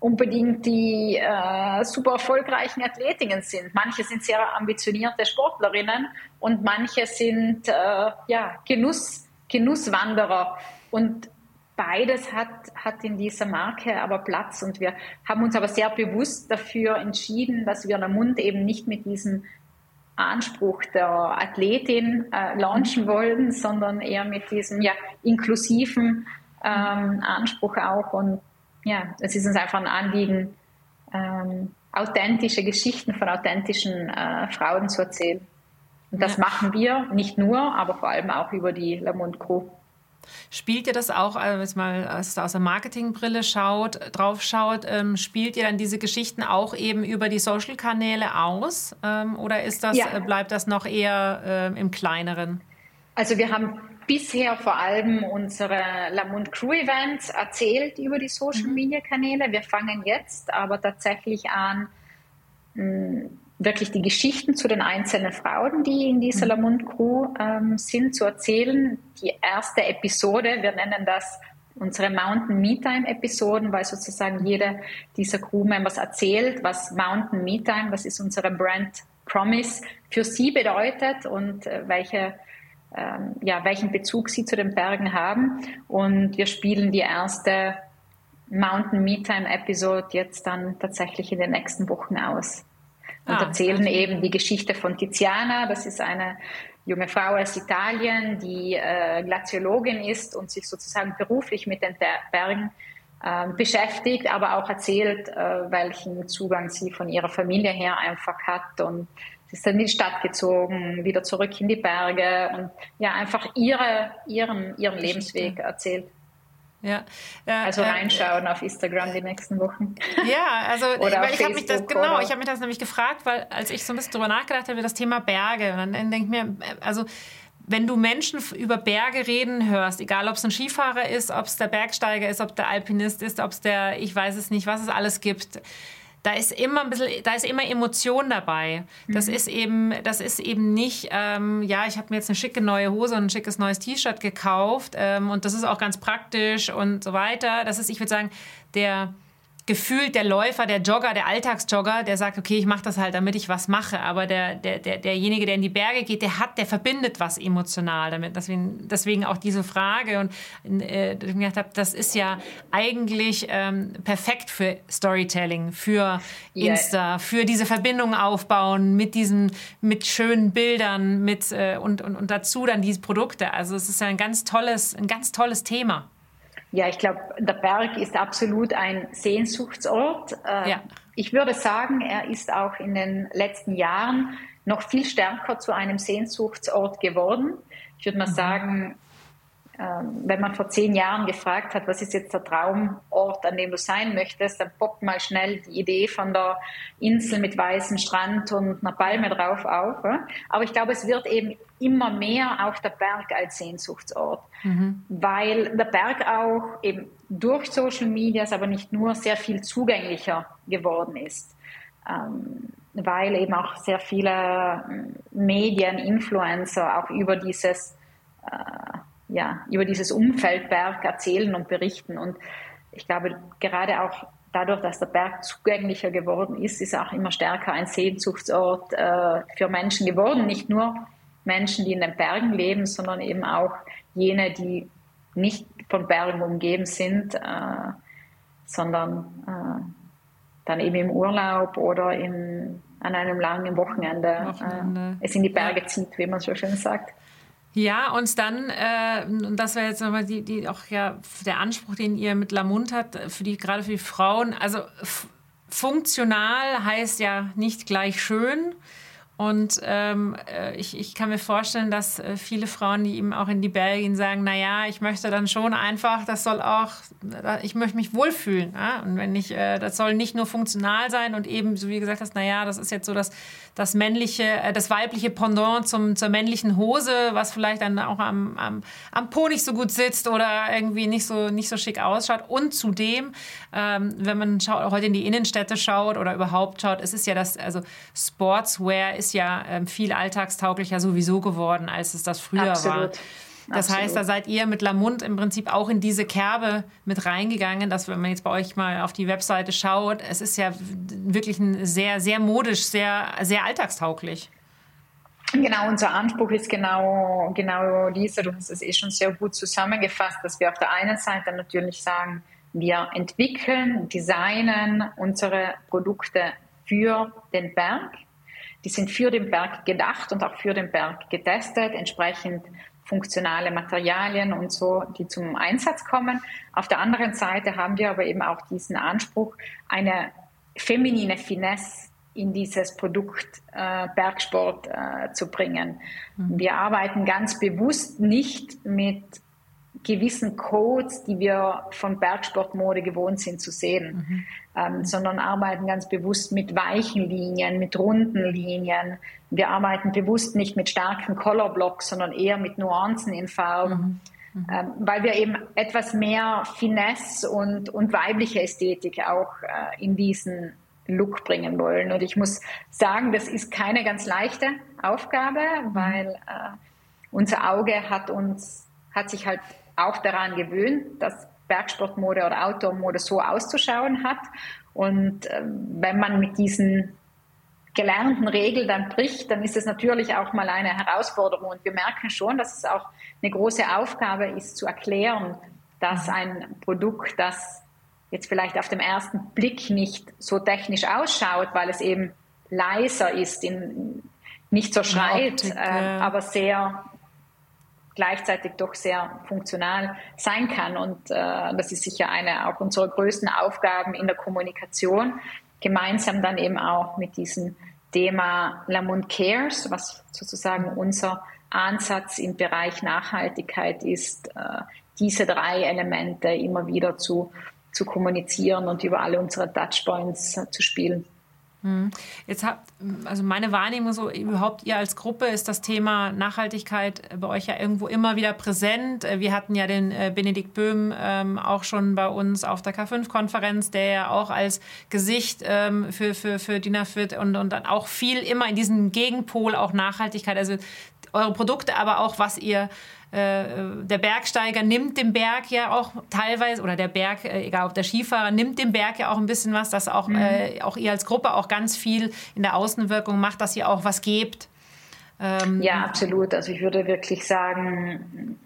B: unbedingt die äh, super erfolgreichen Athletinnen sind. Manche sind sehr ambitionierte Sportlerinnen und manche sind äh, ja, Genuss Genusswanderer. Und beides hat, hat in dieser Marke aber Platz. Und wir haben uns aber sehr bewusst dafür entschieden, dass wir der Mund eben nicht mit diesem Anspruch der Athletin äh, launchen wollen, sondern eher mit diesem ja, inklusiven ähm, Anspruch auch. Und ja, es ist uns einfach ein Anliegen, ähm, authentische Geschichten von authentischen äh, Frauen zu erzählen. Und das ja. machen wir nicht nur, aber vor allem auch über die Lamont Crew.
A: Spielt ihr das auch, wenn mal aus der Marketingbrille schaut, drauf schaut, ähm, spielt ihr dann diese Geschichten auch eben über die Social-Kanäle aus? Ähm, oder ist das, ja. äh, bleibt das noch eher äh, im Kleineren?
B: Also wir haben bisher vor allem unsere Lamont Crew Events erzählt über die Social Media Kanäle. Wir fangen jetzt aber tatsächlich an, mh, wirklich die Geschichten zu den einzelnen Frauen, die in dieser mhm. Lamont Crew ähm, sind, zu erzählen. Die erste Episode, wir nennen das unsere Mountain Me Time Episoden, weil sozusagen jede dieser Crew-Members erzählt, was Mountain Me Time, was ist unsere Brand Promise für sie bedeutet und äh, welche ähm, ja, welchen Bezug sie zu den Bergen haben. Und wir spielen die erste Mountain Me Time Episode jetzt dann tatsächlich in den nächsten Wochen aus und ah, erzählen eben die Geschichte von Tiziana. Das ist eine junge Frau aus Italien, die äh, Glaziologin ist und sich sozusagen beruflich mit den Bergen äh, beschäftigt, aber auch erzählt, äh, welchen Zugang sie von ihrer Familie her einfach hat und sie ist dann in die Stadt gezogen, wieder zurück in die Berge und ja einfach ihre, ihren, ihren Lebensweg erzählt.
A: Ja.
B: Äh, also reinschauen äh, auf Instagram die nächsten Wochen.
A: Ja, also weil ich habe mich das genau, ich habe mich das nämlich gefragt, weil als ich so ein bisschen drüber nachgedacht habe, das Thema Berge, und dann denke ich mir, also wenn du Menschen über Berge reden hörst, egal ob es ein Skifahrer ist, ob es der Bergsteiger ist, ob der Alpinist ist, ob es der, ich weiß es nicht, was es alles gibt, da ist immer ein bisschen, da ist immer Emotion dabei. Das mhm. ist eben, das ist eben nicht, ähm, ja, ich habe mir jetzt eine schicke neue Hose und ein schickes neues T-Shirt gekauft ähm, und das ist auch ganz praktisch und so weiter. Das ist, ich würde sagen, der gefühlt der Läufer, der Jogger, der Alltagsjogger, der sagt, okay, ich mache das halt, damit ich was mache. Aber der, der, der, derjenige, der in die Berge geht, der hat, der verbindet was emotional damit. Deswegen, deswegen auch diese Frage. Und äh, ich gedacht habe, das ist ja eigentlich ähm, perfekt für Storytelling, für Insta, yeah. für diese Verbindung aufbauen mit diesen, mit schönen Bildern, mit äh, und, und, und dazu dann diese Produkte. Also es ist ja ein ganz tolles, ein ganz tolles Thema.
B: Ja, ich glaube, der Berg ist absolut ein Sehnsuchtsort. Äh, ja. Ich würde sagen, er ist auch in den letzten Jahren noch viel stärker zu einem Sehnsuchtsort geworden. Ich würde mal mhm. sagen, wenn man vor zehn Jahren gefragt hat, was ist jetzt der Traumort, an dem du sein möchtest, dann poppt mal schnell die Idee von der Insel mit weißem Strand und einer Palme drauf auf. Aber ich glaube, es wird eben immer mehr auch der Berg als Sehnsuchtsort, mhm. weil der Berg auch eben durch Social Medias, aber nicht nur, sehr viel zugänglicher geworden ist. Ähm, weil eben auch sehr viele ähm, Medien, Influencer auch über dieses äh, ja, über dieses Umfeld Berg erzählen und berichten. Und ich glaube, gerade auch dadurch, dass der Berg zugänglicher geworden ist, ist er auch immer stärker ein Sehnsuchtsort äh, für Menschen geworden. Nicht nur Menschen, die in den Bergen leben, sondern eben auch jene, die nicht von Bergen umgeben sind, äh, sondern äh, dann eben im Urlaub oder im, an einem langen Wochenende, Wochenende. Äh, es in die Berge zieht, wie man so schön sagt.
A: Ja, und dann, äh, das wäre jetzt nochmal die, die auch ja der Anspruch, den ihr mit Lamont habt, für die, gerade für die Frauen. Also funktional heißt ja nicht gleich schön. Und ähm, äh, ich, ich kann mir vorstellen, dass äh, viele Frauen, die eben auch in die Berge gehen, sagen, naja, ich möchte dann schon einfach, das soll auch, ich möchte mich wohlfühlen. Ja? Und wenn ich, äh, das soll nicht nur funktional sein und eben, so wie gesagt hast, naja, das ist jetzt so das, das männliche, äh, das weibliche Pendant zum, zur männlichen Hose, was vielleicht dann auch am, am, am Po nicht so gut sitzt oder irgendwie nicht so, nicht so schick ausschaut. Und zudem, ähm, wenn man schaut, heute in die Innenstädte schaut oder überhaupt schaut, es ist ja das, also Sportswear ist ja ähm, viel alltagstauglicher sowieso geworden, als es das früher Absolut. war. Das Absolut. heißt, da seid ihr mit Lamund im Prinzip auch in diese Kerbe mit reingegangen, dass wenn man jetzt bei euch mal auf die Webseite schaut, es ist ja wirklich ein sehr, sehr modisch, sehr, sehr alltagstauglich.
B: Genau, unser Anspruch ist genau, genau dieser. Du hast es eh schon sehr gut zusammengefasst, dass wir auf der einen Seite natürlich sagen, wir entwickeln, designen unsere Produkte für den Berg. Die sind für den Berg gedacht und auch für den Berg getestet, entsprechend funktionale Materialien und so, die zum Einsatz kommen. Auf der anderen Seite haben wir aber eben auch diesen Anspruch, eine feminine Finesse in dieses Produkt äh, Bergsport äh, zu bringen. Mhm. Wir arbeiten ganz bewusst nicht mit gewissen Codes, die wir von Bergsportmode gewohnt sind zu sehen, mhm. ähm, sondern arbeiten ganz bewusst mit weichen Linien, mit runden Linien. Wir arbeiten bewusst nicht mit starken Colorblocks, sondern eher mit Nuancen in Farben. Mhm. Mhm. Ähm, weil wir eben etwas mehr Finesse und, und weibliche Ästhetik auch äh, in diesen Look bringen wollen. Und ich muss sagen, das ist keine ganz leichte Aufgabe, mhm. weil äh, unser Auge hat uns, hat sich halt auch daran gewöhnt, dass Bergsportmode oder Outdoor-Mode so auszuschauen hat. Und äh, wenn man mit diesen gelernten Regeln dann bricht, dann ist es natürlich auch mal eine Herausforderung. Und wir merken schon, dass es auch eine große Aufgabe ist, zu erklären, dass ein Produkt, das jetzt vielleicht auf dem ersten Blick nicht so technisch ausschaut, weil es eben leiser ist, in, nicht so schreit, Optik, äh, aber sehr gleichzeitig doch sehr funktional sein kann. Und äh, das ist sicher eine auch unserer größten Aufgaben in der Kommunikation, gemeinsam dann eben auch mit diesem Thema Lamont Cares, was sozusagen unser Ansatz im Bereich Nachhaltigkeit ist, äh, diese drei Elemente immer wieder zu, zu kommunizieren und über alle unsere Touchpoints äh, zu spielen.
A: Hm. Jetzt habt, also meine Wahrnehmung so, überhaupt ihr als Gruppe ist das Thema Nachhaltigkeit bei euch ja irgendwo immer wieder präsent. Wir hatten ja den äh, Benedikt Böhm ähm, auch schon bei uns auf der K5-Konferenz, der ja auch als Gesicht ähm, für, für, für DINAFIT und, und dann auch viel immer in diesem Gegenpol auch Nachhaltigkeit, also eure Produkte, aber auch was ihr äh, der Bergsteiger nimmt dem Berg ja auch teilweise, oder der Berg, äh, egal ob der Skifahrer, nimmt dem Berg ja auch ein bisschen was, dass auch, mhm. äh, auch ihr als Gruppe auch ganz viel in der Außenwirkung macht, dass ihr auch was gebt.
B: Ähm, ja, absolut. Also ich würde wirklich sagen,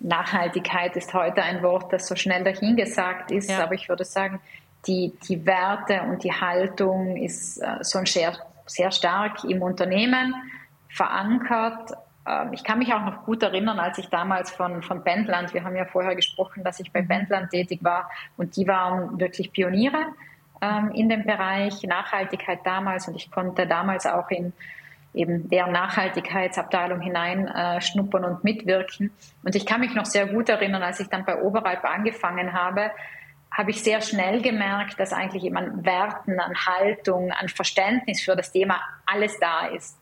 B: Nachhaltigkeit ist heute ein Wort, das so schnell dahingesagt ist, ja. aber ich würde sagen, die, die Werte und die Haltung ist äh, so sehr, sehr stark im Unternehmen verankert ich kann mich auch noch gut erinnern, als ich damals von, von Bandland, wir haben ja vorher gesprochen, dass ich bei mhm. Bandland tätig war und die waren wirklich Pioniere ähm, in dem Bereich Nachhaltigkeit damals und ich konnte damals auch in eben deren Nachhaltigkeitsabteilung hineinschnuppern äh, und mitwirken. Und ich kann mich noch sehr gut erinnern, als ich dann bei Oberalp angefangen habe, habe ich sehr schnell gemerkt, dass eigentlich eben an Werten, an Haltung, an Verständnis für das Thema alles da ist.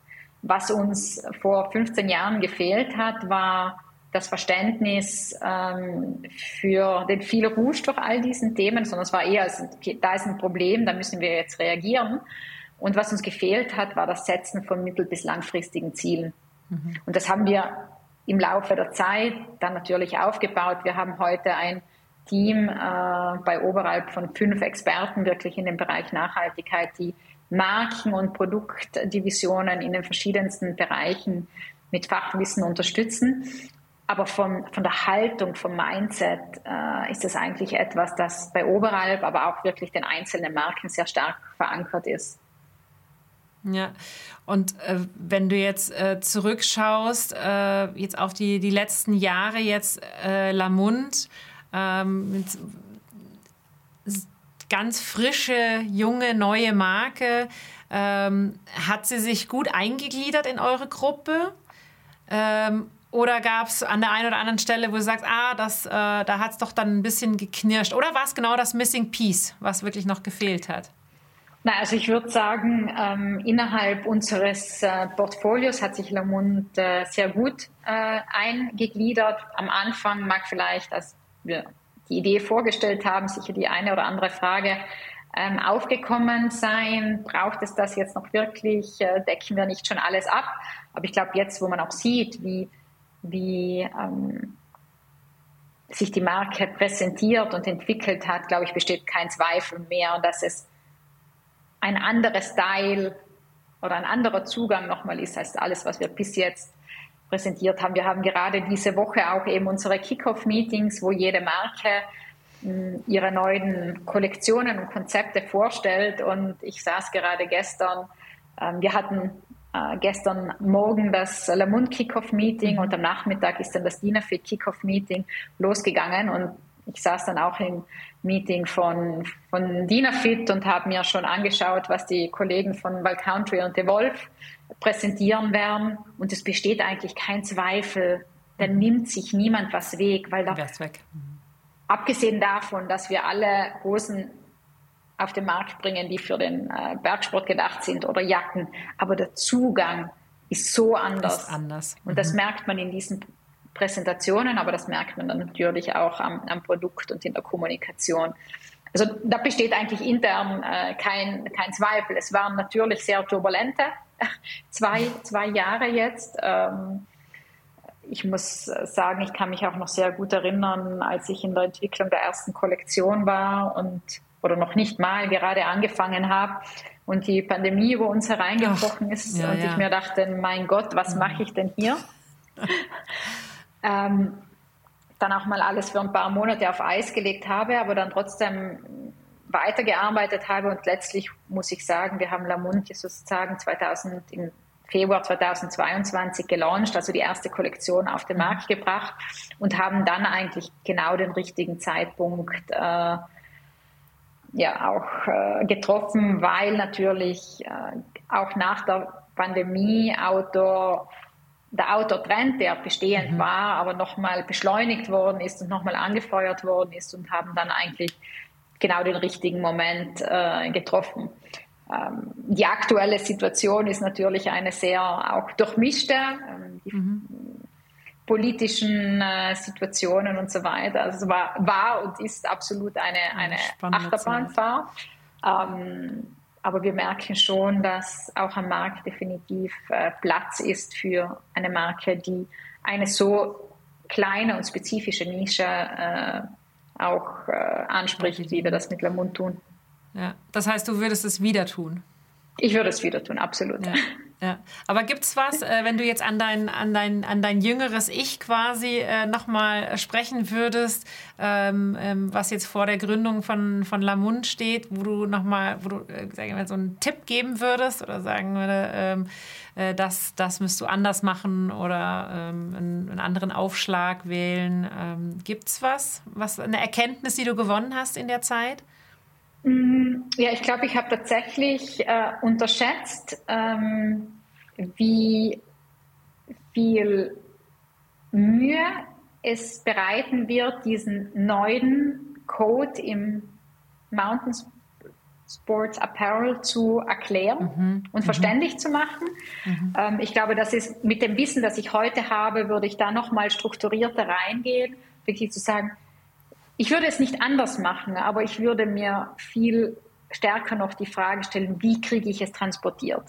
B: Was uns vor 15 Jahren gefehlt hat, war das Verständnis ähm, für den viel Rohstoff all diesen Themen, sondern es war eher, da ist ein Problem, da müssen wir jetzt reagieren. Und was uns gefehlt hat, war das Setzen von mittel- bis langfristigen Zielen. Mhm. Und das haben wir im Laufe der Zeit dann natürlich aufgebaut. Wir haben heute ein Team äh, bei Oberhalb von fünf Experten wirklich in dem Bereich Nachhaltigkeit, die Marken- und Produktdivisionen in den verschiedensten Bereichen mit Fachwissen unterstützen. Aber von, von der Haltung, vom Mindset äh, ist das eigentlich etwas, das bei Oberalp, aber auch wirklich den einzelnen Marken sehr stark verankert ist.
A: Ja, und äh, wenn du jetzt äh, zurückschaust, äh, jetzt auf die, die letzten Jahre, jetzt äh, Lamund, ähm, ganz frische, junge, neue Marke. Ähm, hat sie sich gut eingegliedert in eure Gruppe? Ähm, oder gab es an der einen oder anderen Stelle, wo du sagst, ah, das, äh, da hat es doch dann ein bisschen geknirscht? Oder war es genau das Missing Piece, was wirklich noch gefehlt hat?
B: Na, also ich würde sagen, ähm, innerhalb unseres äh, Portfolios hat sich Lamont äh, sehr gut äh, eingegliedert. Am Anfang mag vielleicht, als wir die Idee vorgestellt haben, sicher die eine oder andere Frage ähm, aufgekommen sein. Braucht es das jetzt noch wirklich? Äh, decken wir nicht schon alles ab? Aber ich glaube, jetzt, wo man auch sieht, wie, wie ähm, sich die Marke präsentiert und entwickelt hat, glaube ich, besteht kein Zweifel mehr, dass es ein anderer Style oder ein anderer Zugang nochmal ist als alles, was wir bis jetzt präsentiert haben. Wir haben gerade diese Woche auch eben unsere Kickoff-Meetings, wo jede Marke hm, ihre neuen Kollektionen und Konzepte vorstellt. Und ich saß gerade gestern, ähm, wir hatten äh, gestern Morgen das Lamund Kickoff Meeting mhm. und am Nachmittag ist dann das Dinafit Kickoff Meeting losgegangen und ich saß dann auch im Meeting von, von Dinafit und habe mir schon angeschaut, was die Kollegen von Val Country und The Wolf präsentieren werden. Und es besteht eigentlich kein Zweifel, da nimmt sich niemand was weg, weil da, weg. Mhm. abgesehen davon, dass wir alle Hosen auf den Markt bringen, die für den äh, Bergsport gedacht sind oder Jacken, aber der Zugang ist so anders.
A: Ist anders.
B: Und das mhm. merkt man in diesen Präsentationen, aber das merkt man dann natürlich auch am, am Produkt und in der Kommunikation. Also da besteht eigentlich intern äh, kein, kein Zweifel. Es waren natürlich sehr turbulente zwei, zwei Jahre jetzt. Ähm, ich muss sagen, ich kann mich auch noch sehr gut erinnern, als ich in der Entwicklung der ersten Kollektion war und oder noch nicht mal gerade angefangen habe und die Pandemie über uns hereingebrochen ist ja, und ja. ich mir dachte, mein Gott, was mhm. mache ich denn hier? ähm, dann auch mal alles für ein paar Monate auf Eis gelegt habe, aber dann trotzdem weitergearbeitet habe. Und letztlich muss ich sagen, wir haben Lamont sozusagen 2000 im Februar 2022 gelauncht, also die erste Kollektion auf den Markt gebracht und haben dann eigentlich genau den richtigen Zeitpunkt äh, ja auch äh, getroffen, weil natürlich äh, auch nach der Pandemie Outdoor der Outdoor-Trend, der bestehend mhm. war, aber nochmal beschleunigt worden ist und nochmal angefeuert worden ist und haben dann eigentlich genau den richtigen Moment äh, getroffen. Ähm, die aktuelle Situation ist natürlich eine sehr auch durchmischte, ähm, die mhm. politischen äh, Situationen und so weiter. Also es war, war und ist absolut eine, eine Achterbahnfahrt. Ähm, aber wir merken schon, dass auch am Markt definitiv äh, Platz ist für eine Marke, die eine so kleine und spezifische Nische äh, auch äh, anspricht, wie wir das mit Lamont tun.
A: Ja, das heißt, du würdest es wieder tun?
B: Ich würde es wieder tun, absolut. Ja.
A: Ja. Aber es was, äh, wenn du jetzt an dein, an dein, an dein jüngeres Ich quasi äh, nochmal sprechen würdest, ähm, ähm, was jetzt vor der Gründung von, von Lamund steht, wo du nochmal, wo du äh, sagen wir, so einen Tipp geben würdest oder sagen würde, ähm, äh, das, das müsst du anders machen oder ähm, einen, einen, anderen Aufschlag wählen. Ähm, es was, was, eine Erkenntnis, die du gewonnen hast in der Zeit?
B: Mm, ja, ich glaube, ich habe tatsächlich äh, unterschätzt, ähm, wie viel Mühe es bereiten wird, diesen neuen Code im Mountain Sports Apparel zu erklären mhm. und mhm. verständlich zu machen. Mhm. Ähm, ich glaube, das ist mit dem Wissen, das ich heute habe, würde ich da nochmal strukturierter reingehen, wirklich zu sagen, ich würde es nicht anders machen, aber ich würde mir viel stärker noch die Frage stellen, wie kriege ich es transportiert?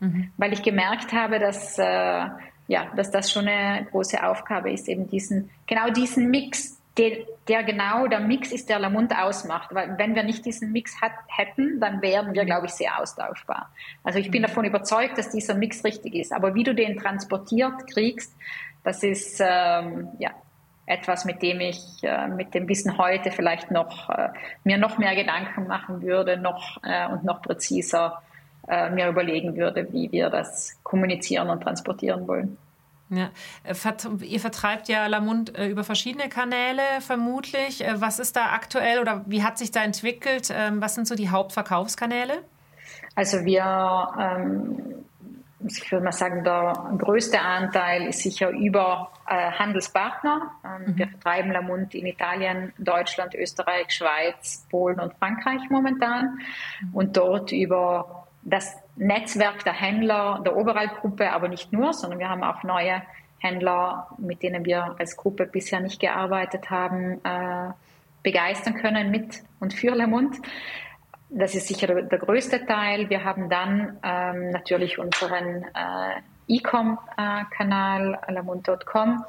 B: Mhm. Weil ich gemerkt habe, dass, äh, ja, dass das schon eine große Aufgabe ist, eben diesen, genau diesen Mix, der, der genau der Mix ist, der Lamont ausmacht. Weil wenn wir nicht diesen Mix hat, hätten, dann wären wir, glaube ich, sehr austauschbar. Also ich bin mhm. davon überzeugt, dass dieser Mix richtig ist. Aber wie du den transportiert kriegst, das ist ähm, ja, etwas, mit dem ich äh, mit dem Wissen heute vielleicht noch äh, mir noch mehr Gedanken machen würde, noch äh, und noch präziser äh, mir überlegen würde, wie wir das kommunizieren und transportieren wollen.
A: Ja. Äh, ihr vertreibt ja Lamund äh, über verschiedene Kanäle vermutlich. Was ist da aktuell oder wie hat sich da entwickelt? Ähm, was sind so die Hauptverkaufskanäle?
B: Also wir ähm, ich würde mal sagen, der größte Anteil ist sicher über äh, Handelspartner. Ähm, mhm. Wir vertreiben Lamont in Italien, Deutschland, Österreich, Schweiz, Polen und Frankreich momentan. Mhm. Und dort über das Netzwerk der Händler der Oberalp-Gruppe, aber nicht nur, sondern wir haben auch neue Händler, mit denen wir als Gruppe bisher nicht gearbeitet haben, äh, begeistern können mit und für Lamont. Das ist sicher der, größte Teil. Wir haben dann ähm, natürlich unseren äh, E-Com-Kanal alamund.com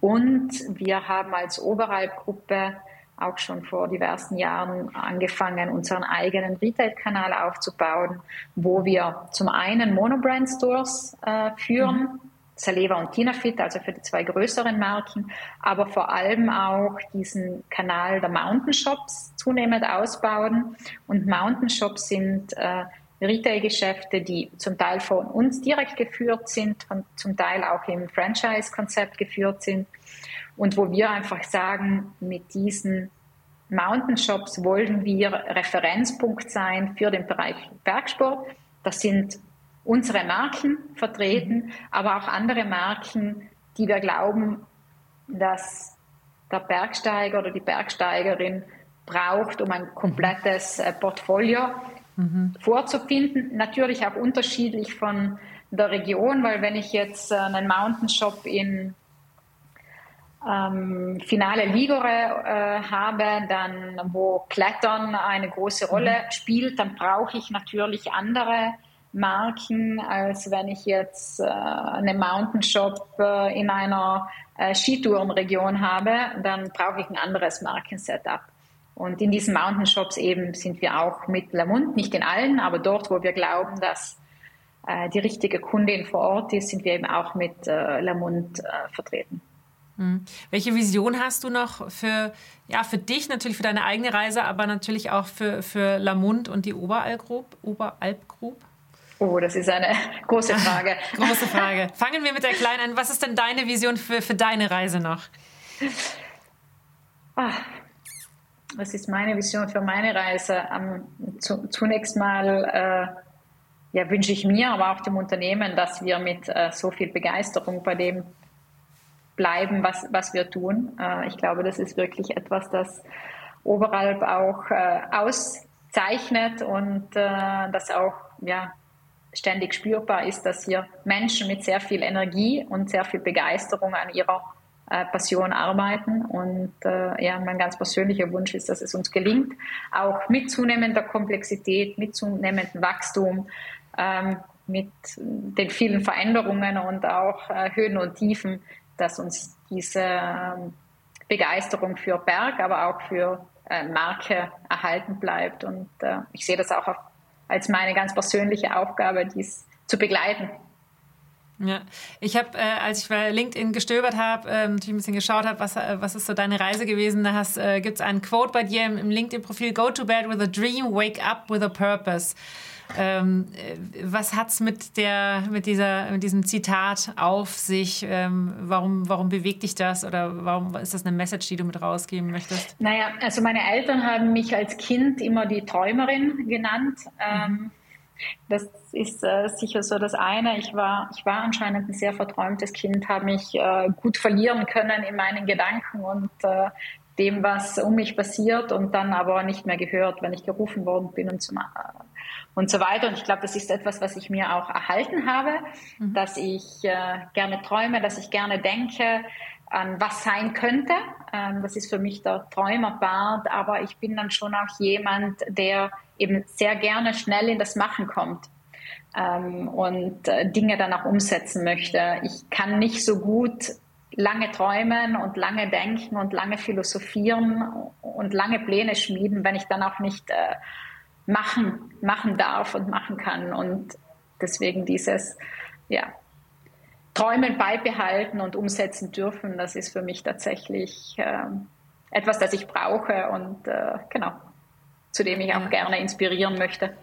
B: und wir haben als Oberalp-Gruppe auch schon vor diversen Jahren angefangen, unseren eigenen Retail-Kanal aufzubauen, wo wir zum einen Monobrand-Stores äh, führen, mhm. Saleva und Tinafit, also für die zwei größeren Marken, aber vor allem auch diesen Kanal der Mountain Shops zunehmend ausbauen. Und Mountain Shops sind äh, Retail-Geschäfte, die zum Teil von uns direkt geführt sind und zum Teil auch im Franchise-Konzept geführt sind. Und wo wir einfach sagen, mit diesen Mountain Shops wollen wir Referenzpunkt sein für den Bereich Bergsport. Das sind unsere Marken vertreten, aber auch andere Marken, die wir glauben, dass der Bergsteiger oder die Bergsteigerin braucht, um ein komplettes äh, Portfolio mhm. vorzufinden. Natürlich auch unterschiedlich von der Region, weil wenn ich jetzt äh, einen Mountain Shop in ähm, Finale Ligure äh, habe, dann wo Klettern eine große Rolle mhm. spielt, dann brauche ich natürlich andere Marken, als wenn ich jetzt äh, einen Mountain Shop äh, in einer äh, Skitourenregion habe, dann brauche ich ein anderes Markensetup. Und in diesen Mountain Shops eben sind wir auch mit Lamont, nicht in allen, aber dort, wo wir glauben, dass äh, die richtige Kundin vor Ort ist, sind wir eben auch mit äh, Lamont äh, vertreten.
A: Hm. Welche Vision hast du noch für, ja, für dich, natürlich für deine eigene Reise, aber natürlich auch für, für Lamont und die Oberalp Group? Oberalp Group?
B: Oh, das ist eine große Frage.
A: große Frage. Fangen wir mit der kleinen an. Was ist denn deine Vision für, für deine Reise noch?
B: Ah, was ist meine Vision für meine Reise? Um, zu, zunächst mal äh, ja, wünsche ich mir, aber auch dem Unternehmen, dass wir mit äh, so viel Begeisterung bei dem bleiben, was, was wir tun. Äh, ich glaube, das ist wirklich etwas, das oberhalb auch äh, auszeichnet und äh, das auch ja, ständig spürbar ist, dass hier Menschen mit sehr viel Energie und sehr viel Begeisterung an ihrer äh, Passion arbeiten. Und äh, ja, mein ganz persönlicher Wunsch ist, dass es uns gelingt, auch mit zunehmender Komplexität, mit zunehmendem Wachstum, ähm, mit den vielen Veränderungen und auch äh, Höhen und Tiefen, dass uns diese ähm, Begeisterung für Berg, aber auch für äh, Marke erhalten bleibt. Und äh, ich sehe das auch auf als meine ganz persönliche Aufgabe, dies zu begleiten
A: Ja, ich habe, äh, als ich bei LinkedIn gestöbert habe, äh, natürlich ein bisschen geschaut habe, was, äh, was ist so deine Reise gewesen, da äh, gibt es einen Quote bei dir im, im LinkedIn-Profil, Go to bed with a dream, wake up with a purpose. Ähm, äh, was mit der, mit dieser, mit diesem Zitat auf sich? Ähm, warum, warum bewegt dich das oder warum ist das eine Message, die du mit rausgeben möchtest?
B: Naja, also meine Eltern haben mich als Kind immer die Träumerin genannt. Ähm, das ist äh, sicher so das eine. Ich war, ich war anscheinend ein sehr verträumtes Kind, habe mich äh, gut verlieren können in meinen Gedanken und äh, dem, was um mich passiert und dann aber nicht mehr gehört, wenn ich gerufen worden bin und, zum, und so weiter. Und ich glaube, das ist etwas, was ich mir auch erhalten habe, mhm. dass ich äh, gerne träume, dass ich gerne denke an was sein könnte. Ähm, das ist für mich der Träumerbart, aber ich bin dann schon auch jemand, der eben sehr gerne schnell in das Machen kommt. Ähm, und äh, Dinge dann auch umsetzen möchte. Ich kann nicht so gut lange träumen und lange denken und lange philosophieren und lange Pläne schmieden, wenn ich dann auch nicht äh, machen, machen darf und machen kann. Und deswegen dieses, ja, Träumen beibehalten und umsetzen dürfen, das ist für mich tatsächlich äh, etwas, das ich brauche und äh, genau, zu dem ich auch gerne inspirieren möchte.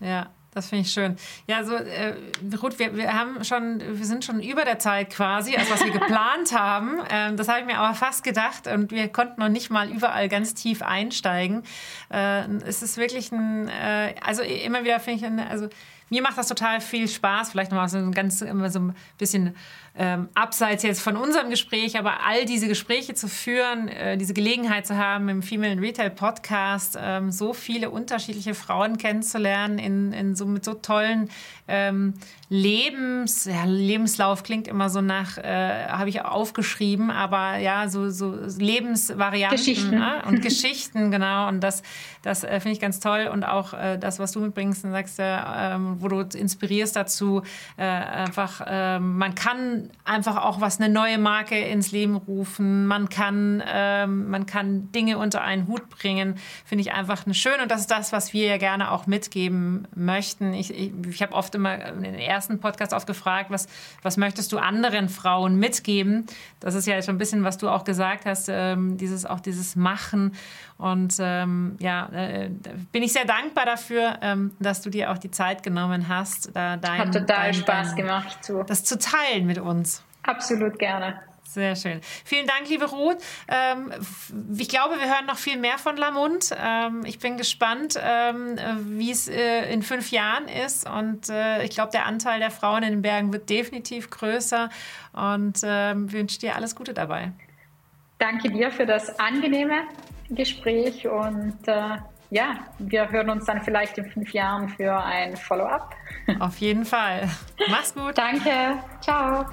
A: Ja, das finde ich schön. Ja, so äh, Ruth, wir, wir haben schon, wir sind schon über der Zeit quasi, als was wir geplant haben. Ähm, das habe ich mir aber fast gedacht und wir konnten noch nicht mal überall ganz tief einsteigen. Äh, es ist wirklich ein, äh, also immer wieder finde ich, ein, also mir macht das total viel Spaß. Vielleicht nochmal so ein ganz immer so ein bisschen ähm, abseits jetzt von unserem Gespräch, aber all diese Gespräche zu führen, äh, diese Gelegenheit zu haben, im Female Retail Podcast ähm, so viele unterschiedliche Frauen kennenzulernen, in, in so, mit so tollen ähm, Lebens, ja, Lebenslauf klingt immer so nach, äh, habe ich aufgeschrieben, aber ja, so, so Lebensvarianten
B: Geschichten.
A: Äh, und Geschichten, genau. Und das, das äh, finde ich ganz toll. Und auch äh, das, was du mitbringst, und sagst, äh, ähm, wo du inspirierst dazu, äh, einfach, ähm, man kann einfach auch was eine neue Marke ins Leben rufen. Man kann, ähm, man kann Dinge unter einen Hut bringen. Finde ich einfach schön. Und das ist das, was wir ja gerne auch mitgeben möchten. Ich, ich, ich habe oft immer in den ersten Podcast oft gefragt, was, was möchtest du anderen Frauen mitgeben? Das ist ja schon ein bisschen, was du auch gesagt hast, ähm, dieses, auch dieses Machen. Und ähm, ja, äh, bin ich sehr dankbar dafür, ähm, dass du dir auch die Zeit genommen hast, da dein,
B: Hat total dein, Spaß dein, gemacht,
A: zu. das zu teilen mit uns.
B: Absolut gerne.
A: Sehr schön. Vielen Dank, liebe Ruth. Ähm, ich glaube, wir hören noch viel mehr von Lamont. Ähm, ich bin gespannt, ähm, wie es äh, in fünf Jahren ist. Und äh, ich glaube, der Anteil der Frauen in den Bergen wird definitiv größer. Und ähm, wünsche dir alles Gute dabei.
B: Danke dir für das angenehme Gespräch und äh, ja, wir hören uns dann vielleicht in fünf Jahren für ein Follow-up.
A: Auf jeden Fall. Mach's gut.
B: Danke. Ciao.